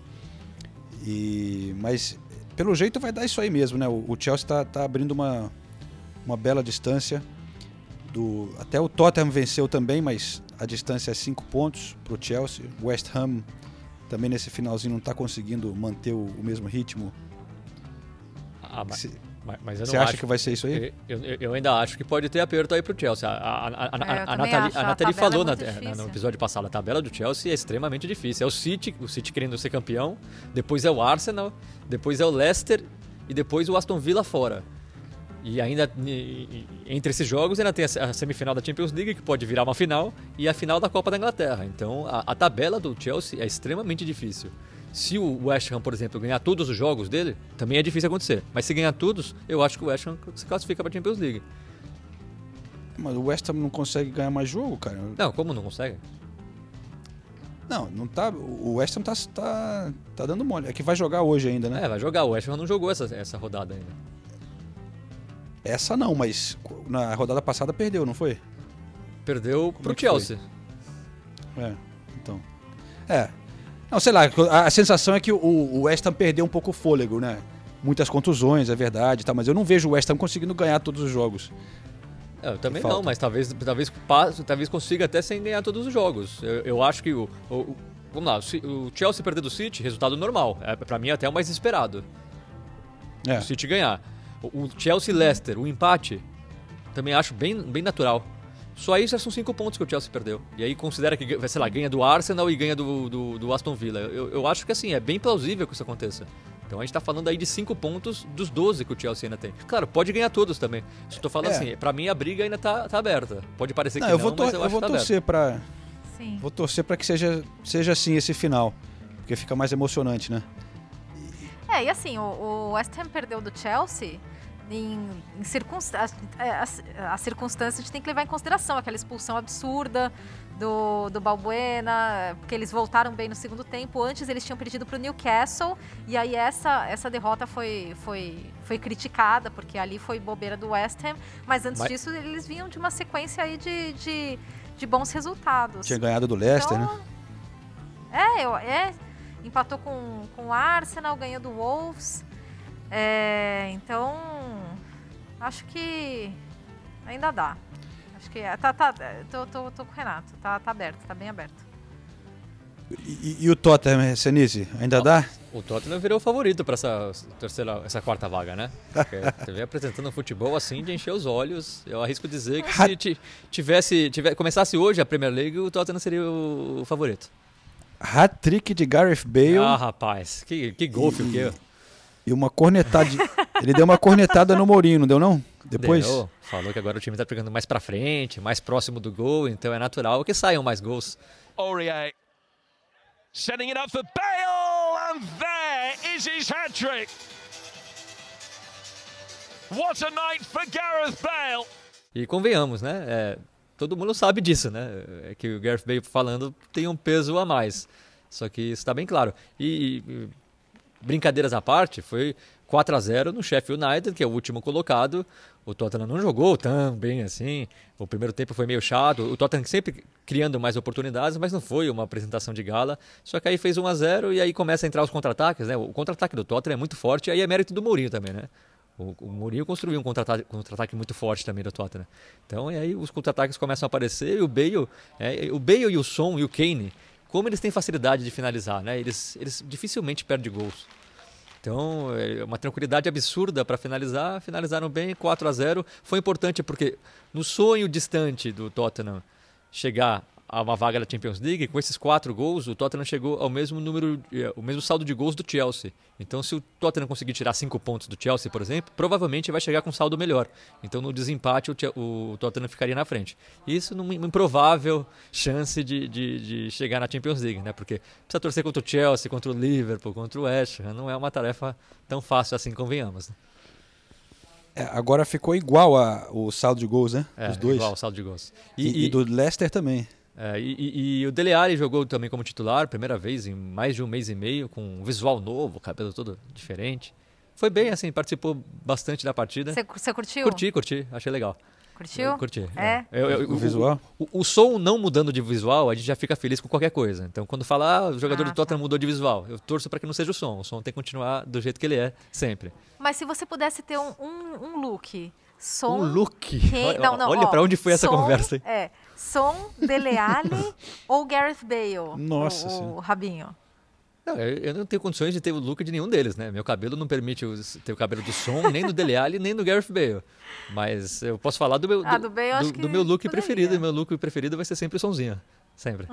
E, mas pelo jeito vai dar isso aí mesmo, né? O, o Chelsea está tá abrindo uma, uma bela distância do até o Tottenham venceu também, mas a distância é 5 pontos para o Chelsea. West Ham também nesse finalzinho não está conseguindo manter o, o mesmo ritmo. Ah, mas, Se, mas Você acha que vai ser isso aí? Eu, eu, eu, ainda acho que pode ter aperto aí para o Chelsea. A, a, a, é, a Nathalie, a Nathalie falou é na, no episódio passado, a tabela do Chelsea é extremamente difícil. É o City, o City querendo ser campeão, depois é o Arsenal, depois é o Leicester e depois o Aston Villa fora. E ainda entre esses jogos ainda tem a semifinal da Champions League, que pode virar uma final, e a final da Copa da Inglaterra. Então a, a tabela do Chelsea é extremamente difícil. Se o West Ham, por exemplo, ganhar todos os jogos dele, também é difícil acontecer. Mas se ganhar todos, eu acho que o West Ham se classifica para a Champions League. Mas o West Ham não consegue ganhar mais jogo, cara. Não, como não consegue? Não, não tá. O West Ham tá, tá, tá dando mole. É que vai jogar hoje ainda, né? É, vai jogar. O West Ham não jogou essa, essa rodada ainda. Essa não, mas na rodada passada perdeu, não foi? Perdeu Como pro é Chelsea. Foi? É, então. É. Não, sei lá, a, sensação é que o, o West Ham perdeu um pouco o fôlego, né? Muitas contusões, é verdade, tá, mas eu não vejo o West Ham conseguindo ganhar todos os jogos. É, eu também não, mas talvez, talvez, talvez consiga até sem ganhar todos os jogos. Eu, eu acho que o, o, Vamos lá, o Chelsea perder do City, resultado normal. É, para mim, até o mais esperado. É. O City ganhar. O Chelsea-Leicester, o empate, também acho bem, bem natural. Só aí já são cinco pontos que o Chelsea perdeu. E aí considera que, sei lá, ganha do Arsenal e ganha do, do, do Aston Villa. Eu, eu acho que assim, é bem plausível que isso aconteça. Então a gente tá falando aí de 5 pontos dos 12 que o Chelsea ainda tem. Claro, pode ganhar todos também. Só tô falando é. assim, pra mim a briga ainda tá, tá aberta. Pode parecer não, que eu não, vou mas eu, eu acho vou que tá torcer para Sim. Vou torcer para que seja, seja assim esse final. Porque fica mais emocionante, né? É, e assim, o, o West Ham perdeu do Chelsea em, em circunstâncias. É, a, a, circunstância a gente tem que levar em consideração aquela expulsão absurda do, do Balbuena, porque eles voltaram bem no segundo tempo. Antes eles tinham perdido para o Newcastle e aí essa, essa derrota foi, foi, foi criticada, porque ali foi bobeira do West Ham. Mas antes mas... disso eles vinham de uma sequência aí de, de, de bons resultados. Tinha ganhado do Leicester, então, né? É, eu, é, empatou com, com o Arsenal, ganhou do Wolves. É, então, acho que ainda dá. Acho que é, tá, tá, tô, tô, tô com o Renato, tá, tá aberto, tá bem aberto. E, e o Tottenham, Senise, ainda dá? O Tottenham virou o favorito para essa terceira, essa quarta vaga, né? Você vem apresentando um futebol assim de encher os olhos. Eu arrisco dizer que se tivesse, tivesse, começasse hoje a Premier League, o Tottenham seria o favorito. Hat-trick de Gareth Bale. Ah, rapaz, que, que golfe o quê? E uma cornetada. ele deu uma cornetada no Mourinho, não deu não? Depois? Deu. Falou que agora o time está pegando mais para frente, mais próximo do gol, então é natural que saiam mais gols. Aurier setting it up for Bale and there is his hat-trick. What a night for Gareth Bale. E convenhamos, né? É, todo mundo sabe disso, né? É que o Gareth Bale falando tem um peso a mais. Só que isso está bem claro. E, e brincadeiras à parte, foi 4 a 0 no Sheffield United, que é o último colocado. O Tottenham não jogou tão bem assim. O primeiro tempo foi meio chato. O Tottenham sempre criando mais oportunidades, mas não foi uma apresentação de gala. Só que aí fez 1 a 0 e aí começa a entrar os contra-ataques, né? O contra-ataque do Tottenham é muito forte, aí é mérito do Mourinho também, né? O, o Mourinho construiu um contra-ataque contra muito forte também do Tottenham. Então, e aí os contra-ataques começam a aparecer e o Bale, é, o Bale e o Son e o Kane, como eles têm facilidade de finalizar, né? Eles, eles dificilmente perdem gols. Então, é uma tranquilidade absurda para finalizar. Finalizaram bem, 4 a 0 Foi importante porque no sonho distante do Tottenham chegar a uma vaga da Champions League, com esses quatro gols, o Tottenham chegou ao mesmo número, o mesmo saldo de gols do Chelsea. Então, se o Tottenham conseguir tirar cinco pontos do Chelsea, por exemplo, provavelmente vai chegar com um saldo melhor. Então, no desempate, o, Tottenham ficaria na frente. Isso numa improvável chance de, de, de, chegar na Champions League, né? Porque precisa torcer contra o Chelsea, contra o Liverpool, contra o West Ham. Não é uma tarefa tão fácil assim, convenhamos. Né? É, agora ficou igual a, o saldo de gols, né? É, Os dois. Igual o saldo de gols. E, e, e do Leicester também. É, e, e, o Dele Alli jogou também como titular, primeira vez em mais de um mês e meio, com um visual novo, cabelo todo diferente. Foi bem, assim, participou bastante da partida. Você curtiu? Curti, curti, achei legal. Curtiu? Eu curti. É. é. Eu, eu, o, visual? O, o, o, som não mudando de visual, a gente já fica feliz com qualquer coisa. Então, quando fala, ah, o jogador ah, do Tottenham tá. mudou de visual, eu torço para que não seja o som. O som tem que continuar do jeito que ele é, sempre. Mas se você pudesse ter um, um, um look, som... Um look? Olha, não, não, olha para onde foi essa conversa. Hein? É, Som, Dele Alli ou Gareth Bale? Nossa o, o Rabinho. Não, eu não tenho condições de ter o look de nenhum deles, né? Meu cabelo não permite ter o cabelo do Som, nem do Dele Alli, nem do Gareth Bale. Mas eu posso falar do meu, ah, do, do, do, do meu look poderia. preferido. E meu look preferido vai ser sempre o Somzinho. Sempre.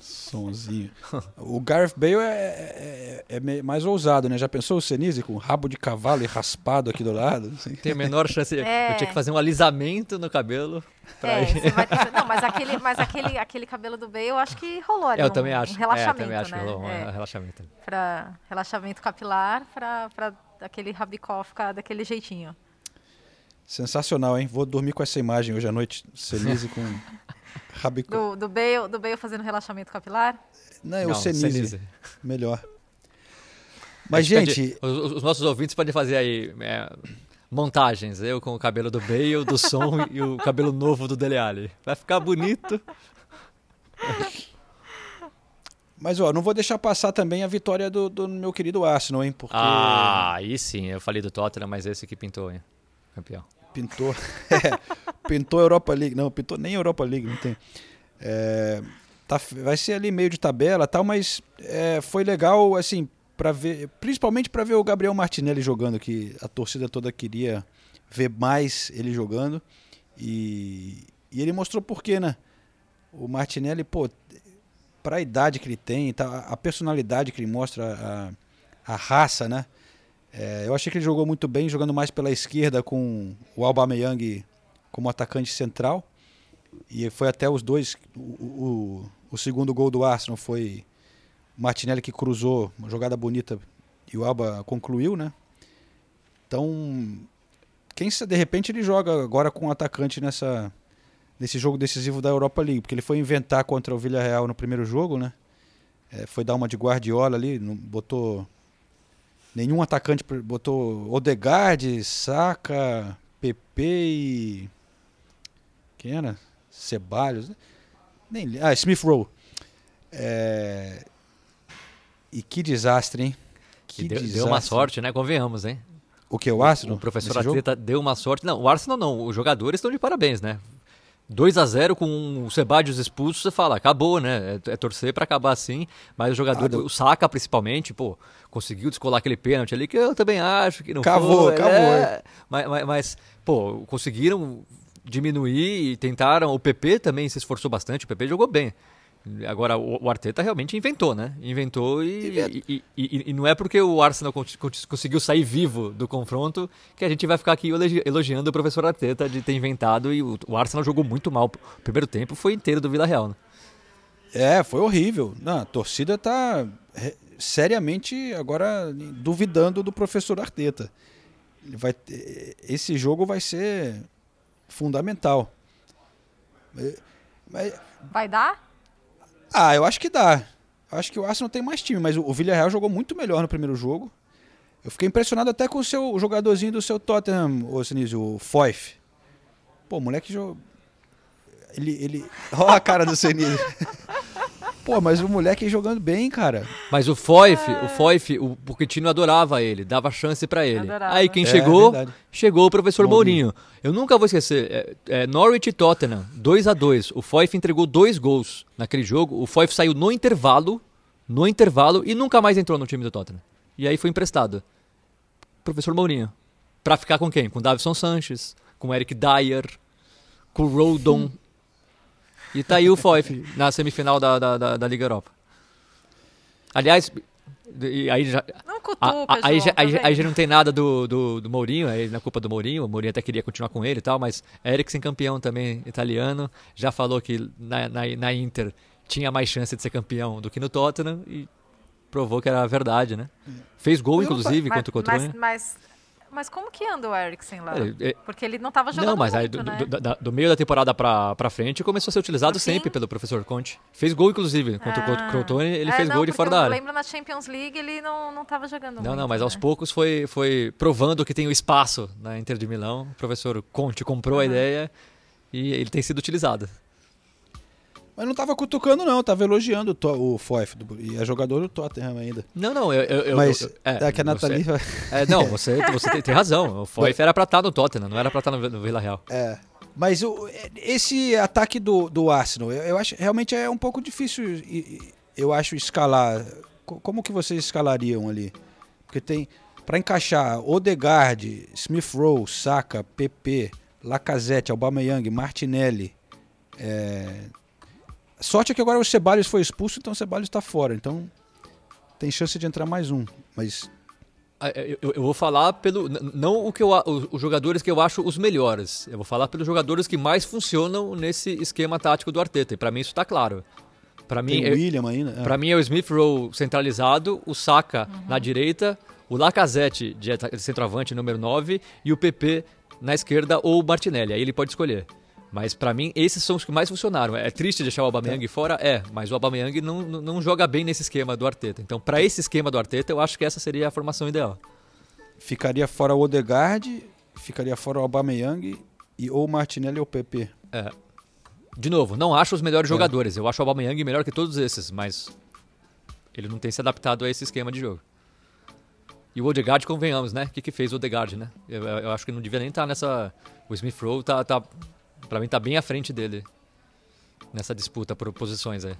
Sonzinho. O Gareth Bale é, é, é, mais ousado, né? Já pensou o Senise com rabo de cavalo e raspado aqui do lado? Assim. Tem a menor chance. É. Eu tinha que fazer um alisamento no cabelo. Pra é, ter... Não, mas, aquele, mas aquele, aquele cabelo do Bale eu acho que rolou ali. Eu um, também acho. Um relaxamento, é, também acho né? que rolou um é. relaxamento. Pra relaxamento capilar, pra, pra aquele rabicó ficar daquele jeitinho. Sensacional, hein? Vou dormir com essa imagem hoje à noite. Senise com Rabicó. Do, do, Bale, do Bale fazendo relaxamento capilar? Não, é o Senise. Senise. Melhor. Mas, gente... os, os, nossos ouvintes podem fazer aí é, montagens. Eu com o cabelo do Bale, do som e o cabelo novo do Dele Alli. Vai ficar bonito. Mas, ó, não vou deixar passar também a vitória do, do meu querido Arsenal, hein? Porque... Ah, aí sim. Eu falei do Tottenham, mas esse que pintou, hein? Campeão. Pintou. É, pintou Europa League. Não, pintou nem Europa League, não tem. É, tá, vai ser ali meio de tabela tal, mas é, foi legal, assim, para ver, principalmente para ver o Gabriel Martinelli jogando, que a torcida toda queria ver mais ele jogando. E, e ele mostrou por quê, né? O Martinelli, pô, para a idade que ele tem, tá, a personalidade que ele mostra, a, a raça, né? É, eu achei que ele jogou muito bem, jogando mais pela esquerda com o Aubameyang como atacante central. E foi até os dois. O, o, o segundo gol do Arsenal foi Martinelli que cruzou, uma jogada bonita e o Alba concluiu, né? Então, quem de repente ele joga agora com um atacante nessa nesse jogo decisivo da Europa League, porque ele foi inventar contra o Villarreal no primeiro jogo, né? É, foi dar uma de Guardiola ali, botou nenhum atacante, botou Odegaard, Saka, PP e quem era? Ceballos, né? Nem, ah, Smith Rowe. É, e que desastre, hein? Que deu, desastre. deu uma sorte, né? Convenhamos, hein? O que, o Arsenal? O professor Atleta deu uma sorte. Não, o Arsenal não. Os jogadores estão de parabéns, né? 2 a 0 com o Sebadios expulso, você fala, acabou, né? É, é torcer para acabar assim. Mas o jogador, ah, o Saka principalmente, pô, conseguiu descolar aquele pênalti ali, que eu também acho que não cavou, foi. Cavou, é, mas, mas, mas, pô, conseguiram diminuir e tentaram. O PP também se esforçou bastante, o PP jogou bem. Agora, o, Arteta realmente inventou, né? Inventou e, e, e, e, não é porque o Arsenal conseguiu sair vivo do confronto que a gente vai ficar aqui elogiando o professor Arteta de ter inventado e o, o Arsenal jogou muito mal. O primeiro tempo foi inteiro do Vila Real, né? É, foi horrível. Não, a torcida tá seriamente agora duvidando do professor Arteta. Ele vai, esse jogo vai ser fundamental. Vai dar? Ah, eu acho que dá. Eu acho que o Arsenal tem mais time, mas o Villarreal jogou muito melhor no primeiro jogo. Eu fiquei impressionado até com o seu o jogadorzinho do seu Tottenham, o Sinise, o Foyf. Pô, o moleque jogou. Ele. ele... Olha a cara do Sinise. Pô, mas o moleque jogando bem, cara. Mas o Foyf, é... o Foyf, o Pochettino adorava ele, dava chance para ele. Adorava. Aí quem é, chegou, é chegou o professor Mourinho. Mourinho. Eu nunca vou esquecer, é, é Norwich e Tottenham, 2 a 2 O Foyf entregou dois gols naquele jogo. O Foyf saiu no intervalo, no intervalo e nunca mais entrou no time do Tottenham. E aí foi emprestado. Professor Mourinho. Pra ficar com quem? Com Davison Sanches, com Eric Dyer, com Rodon. E tá aí o Foyf na semifinal da, da, da, da Liga Europa. Aliás, e aí já. Não cutuca, a, a, aí, já, aí, aí, já não tem nada do, do, do Mourinho, aí na culpa do Mourinho. O Mourinho até queria continuar com ele e tal, mas Eriksen, campeão também italiano, já falou que na, na, na Inter tinha mais chance de ser campeão do que no Tottenham e provou que era verdade, né? Fez gol, inclusive, contra o Cotrone. Mas, mas mas como que anda o Eriksen lá? É, é, Porque ele não estava jogando Não, mas muito, aí do, né? do, do, do, meio da temporada pra, pra frente começou a ser utilizado sempre pelo professor Conte. Fez gol, inclusive, contra ah. o Crotone, ele é, fez não, gol de fora da área. Eu lembro na Champions League ele não, não tava jogando Não, muito, não, mas né? aos poucos foi, foi provando que tem o espaço na Inter de Milão. O professor Conte comprou uhum. a ideia e ele tem sido utilizado. Mas não tava cutucando, não, tava elogiando o, o Foyf, e é jogador do Tottenham ainda. Não, não, eu. eu Mas eu, é, é que a Nathalie. Você, é, não, você, você tem, tem, razão. O Foyf era pra estar no Tottenham, não era pra estar no, no Vila Real. É. Mas o, esse ataque do, do Arsenal, eu, eu acho realmente é um pouco difícil, eu acho, escalar. Como que vocês escalariam ali? Porque tem. Para encaixar Odegaard, Smith Rowe, Saka, PP, Lacazette, Aubameyang, Martinelli. É, Sorte é que agora o Ceballos foi expulso, então o Ceballos está fora. Então tem chance de entrar mais um. Mas ah, é, eu, eu, vou falar pelo não o que eu, os jogadores que eu acho os melhores. Eu vou falar pelos jogadores que mais funcionam nesse esquema tático do Arteta. E para mim isso está claro. Para mim, o William ainda. É. Para mim é o Smith Rowe centralizado, o Saka uhum. na direita, o Lacazette de centroavante número 9 e o PP na esquerda ou o Martinelli. Aí ele pode escolher. Mas para mim, esses são os que mais funcionaram. É triste deixar o Aubameyang é. fora? É, mas o Aubameyang não, não joga bem nesse esquema do Arteta. Então, para esse esquema do Arteta, eu acho que essa seria a formação ideal. Ficaria fora o Odegaard, ficaria fora o Aubameyang e ou o Martinelli ou o PP. É. De novo, não acho os melhores é. jogadores. Eu acho o Aubameyang melhor que todos esses, mas ele não tem se adaptado a esse esquema de jogo. E o Odegaard, convenhamos, né? O que, que fez o Odegaard, né? Eu, eu, acho que não devia nem estar nessa... O Smith Rowe tá, tá Pra mim tá bem à frente dele nessa disputa por posições aí.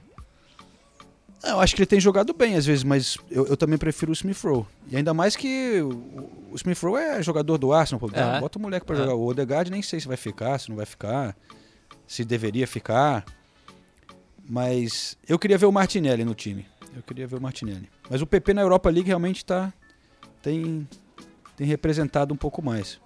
Eu acho que ele tem jogado bem às vezes, mas eu, eu também prefiro o Smith Rowe. E ainda mais que o, o Smith Rowe é jogador do Arsenal. Pô, é. Bota o moleque para é. jogar. O Odegaard nem sei se vai ficar, se não vai ficar, se deveria ficar. Mas eu queria ver o Martinelli no time. Eu queria ver o Martinelli. Mas o PP na Europa League realmente tá, tem, tem representado um pouco mais.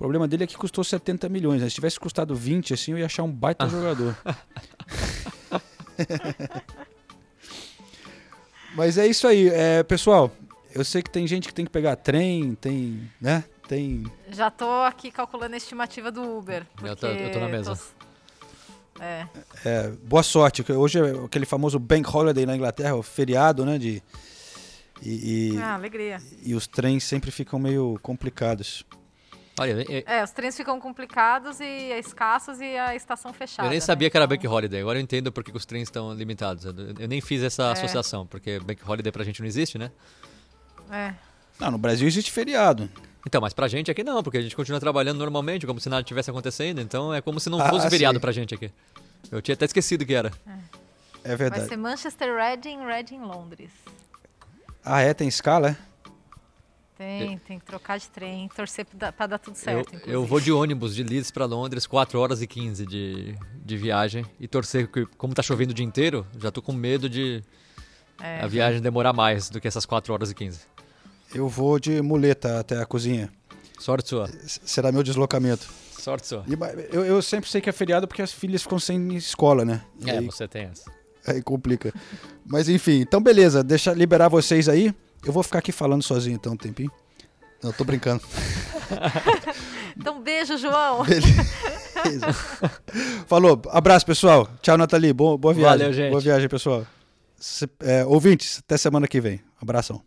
O problema dele é que custou 70 milhões. Né? Se tivesse custado 20, assim, eu ia achar um baita jogador. Mas é isso aí. É, pessoal, eu sei que tem gente que tem que pegar trem, tem, né? Tem... Já tô aqui calculando a estimativa do Uber. Eu tô, eu tô na mesa. Tô... É. é. boa sorte. Hoje é aquele famoso Bank Holiday na Inglaterra, o feriado, né? De, e, e, ah, alegria. E os trens sempre ficam meio complicados. Olha, eu, é, os trens ficam complicados e escassos e a estação fechada. Eu nem sabia né? que era Bank Holiday, agora eu entendo porque os trens estão limitados. Eu, eu nem fiz essa é. associação, porque Bank Holiday pra gente não existe, né? É. Não, no Brasil existe feriado. Então, mas pra gente aqui não, porque a gente continua trabalhando normalmente, como se nada tivesse acontecendo. Então é como se não ah, fosse feriado sim. pra gente aqui. Eu tinha até esquecido que era. É, é verdade. Vai ser Manchester Reading, Reading Londres. Ah, é? Tem escala, é? Tem, tem que trocar de trem, torcer pra dar tudo certo. Eu, eu vou de ônibus de Leeds para Londres, 4 horas e 15 de, de viagem. E torcer, como tá chovendo o dia inteiro, já tô com medo de é. a viagem demorar mais do que essas 4 horas e 15. Eu vou de muleta até a cozinha. Sorte sua. Será meu deslocamento. Sorte sua. E, eu, eu, sempre sei que é feriado porque as filhas ficam sem escola, né? é, aí, você tem essa. Aí complica. Mas enfim, então beleza, deixa liberar vocês aí. Eu vou ficar aqui falando sozinho então um tempinho. Não, tô brincando. então beijo, João. Beleza. Falou, abraço pessoal. Tchau, Nathalie. Boa, boa viagem. Valeu, gente. Boa viagem, pessoal. Se, é, ouvintes, até semana que vem. Abração.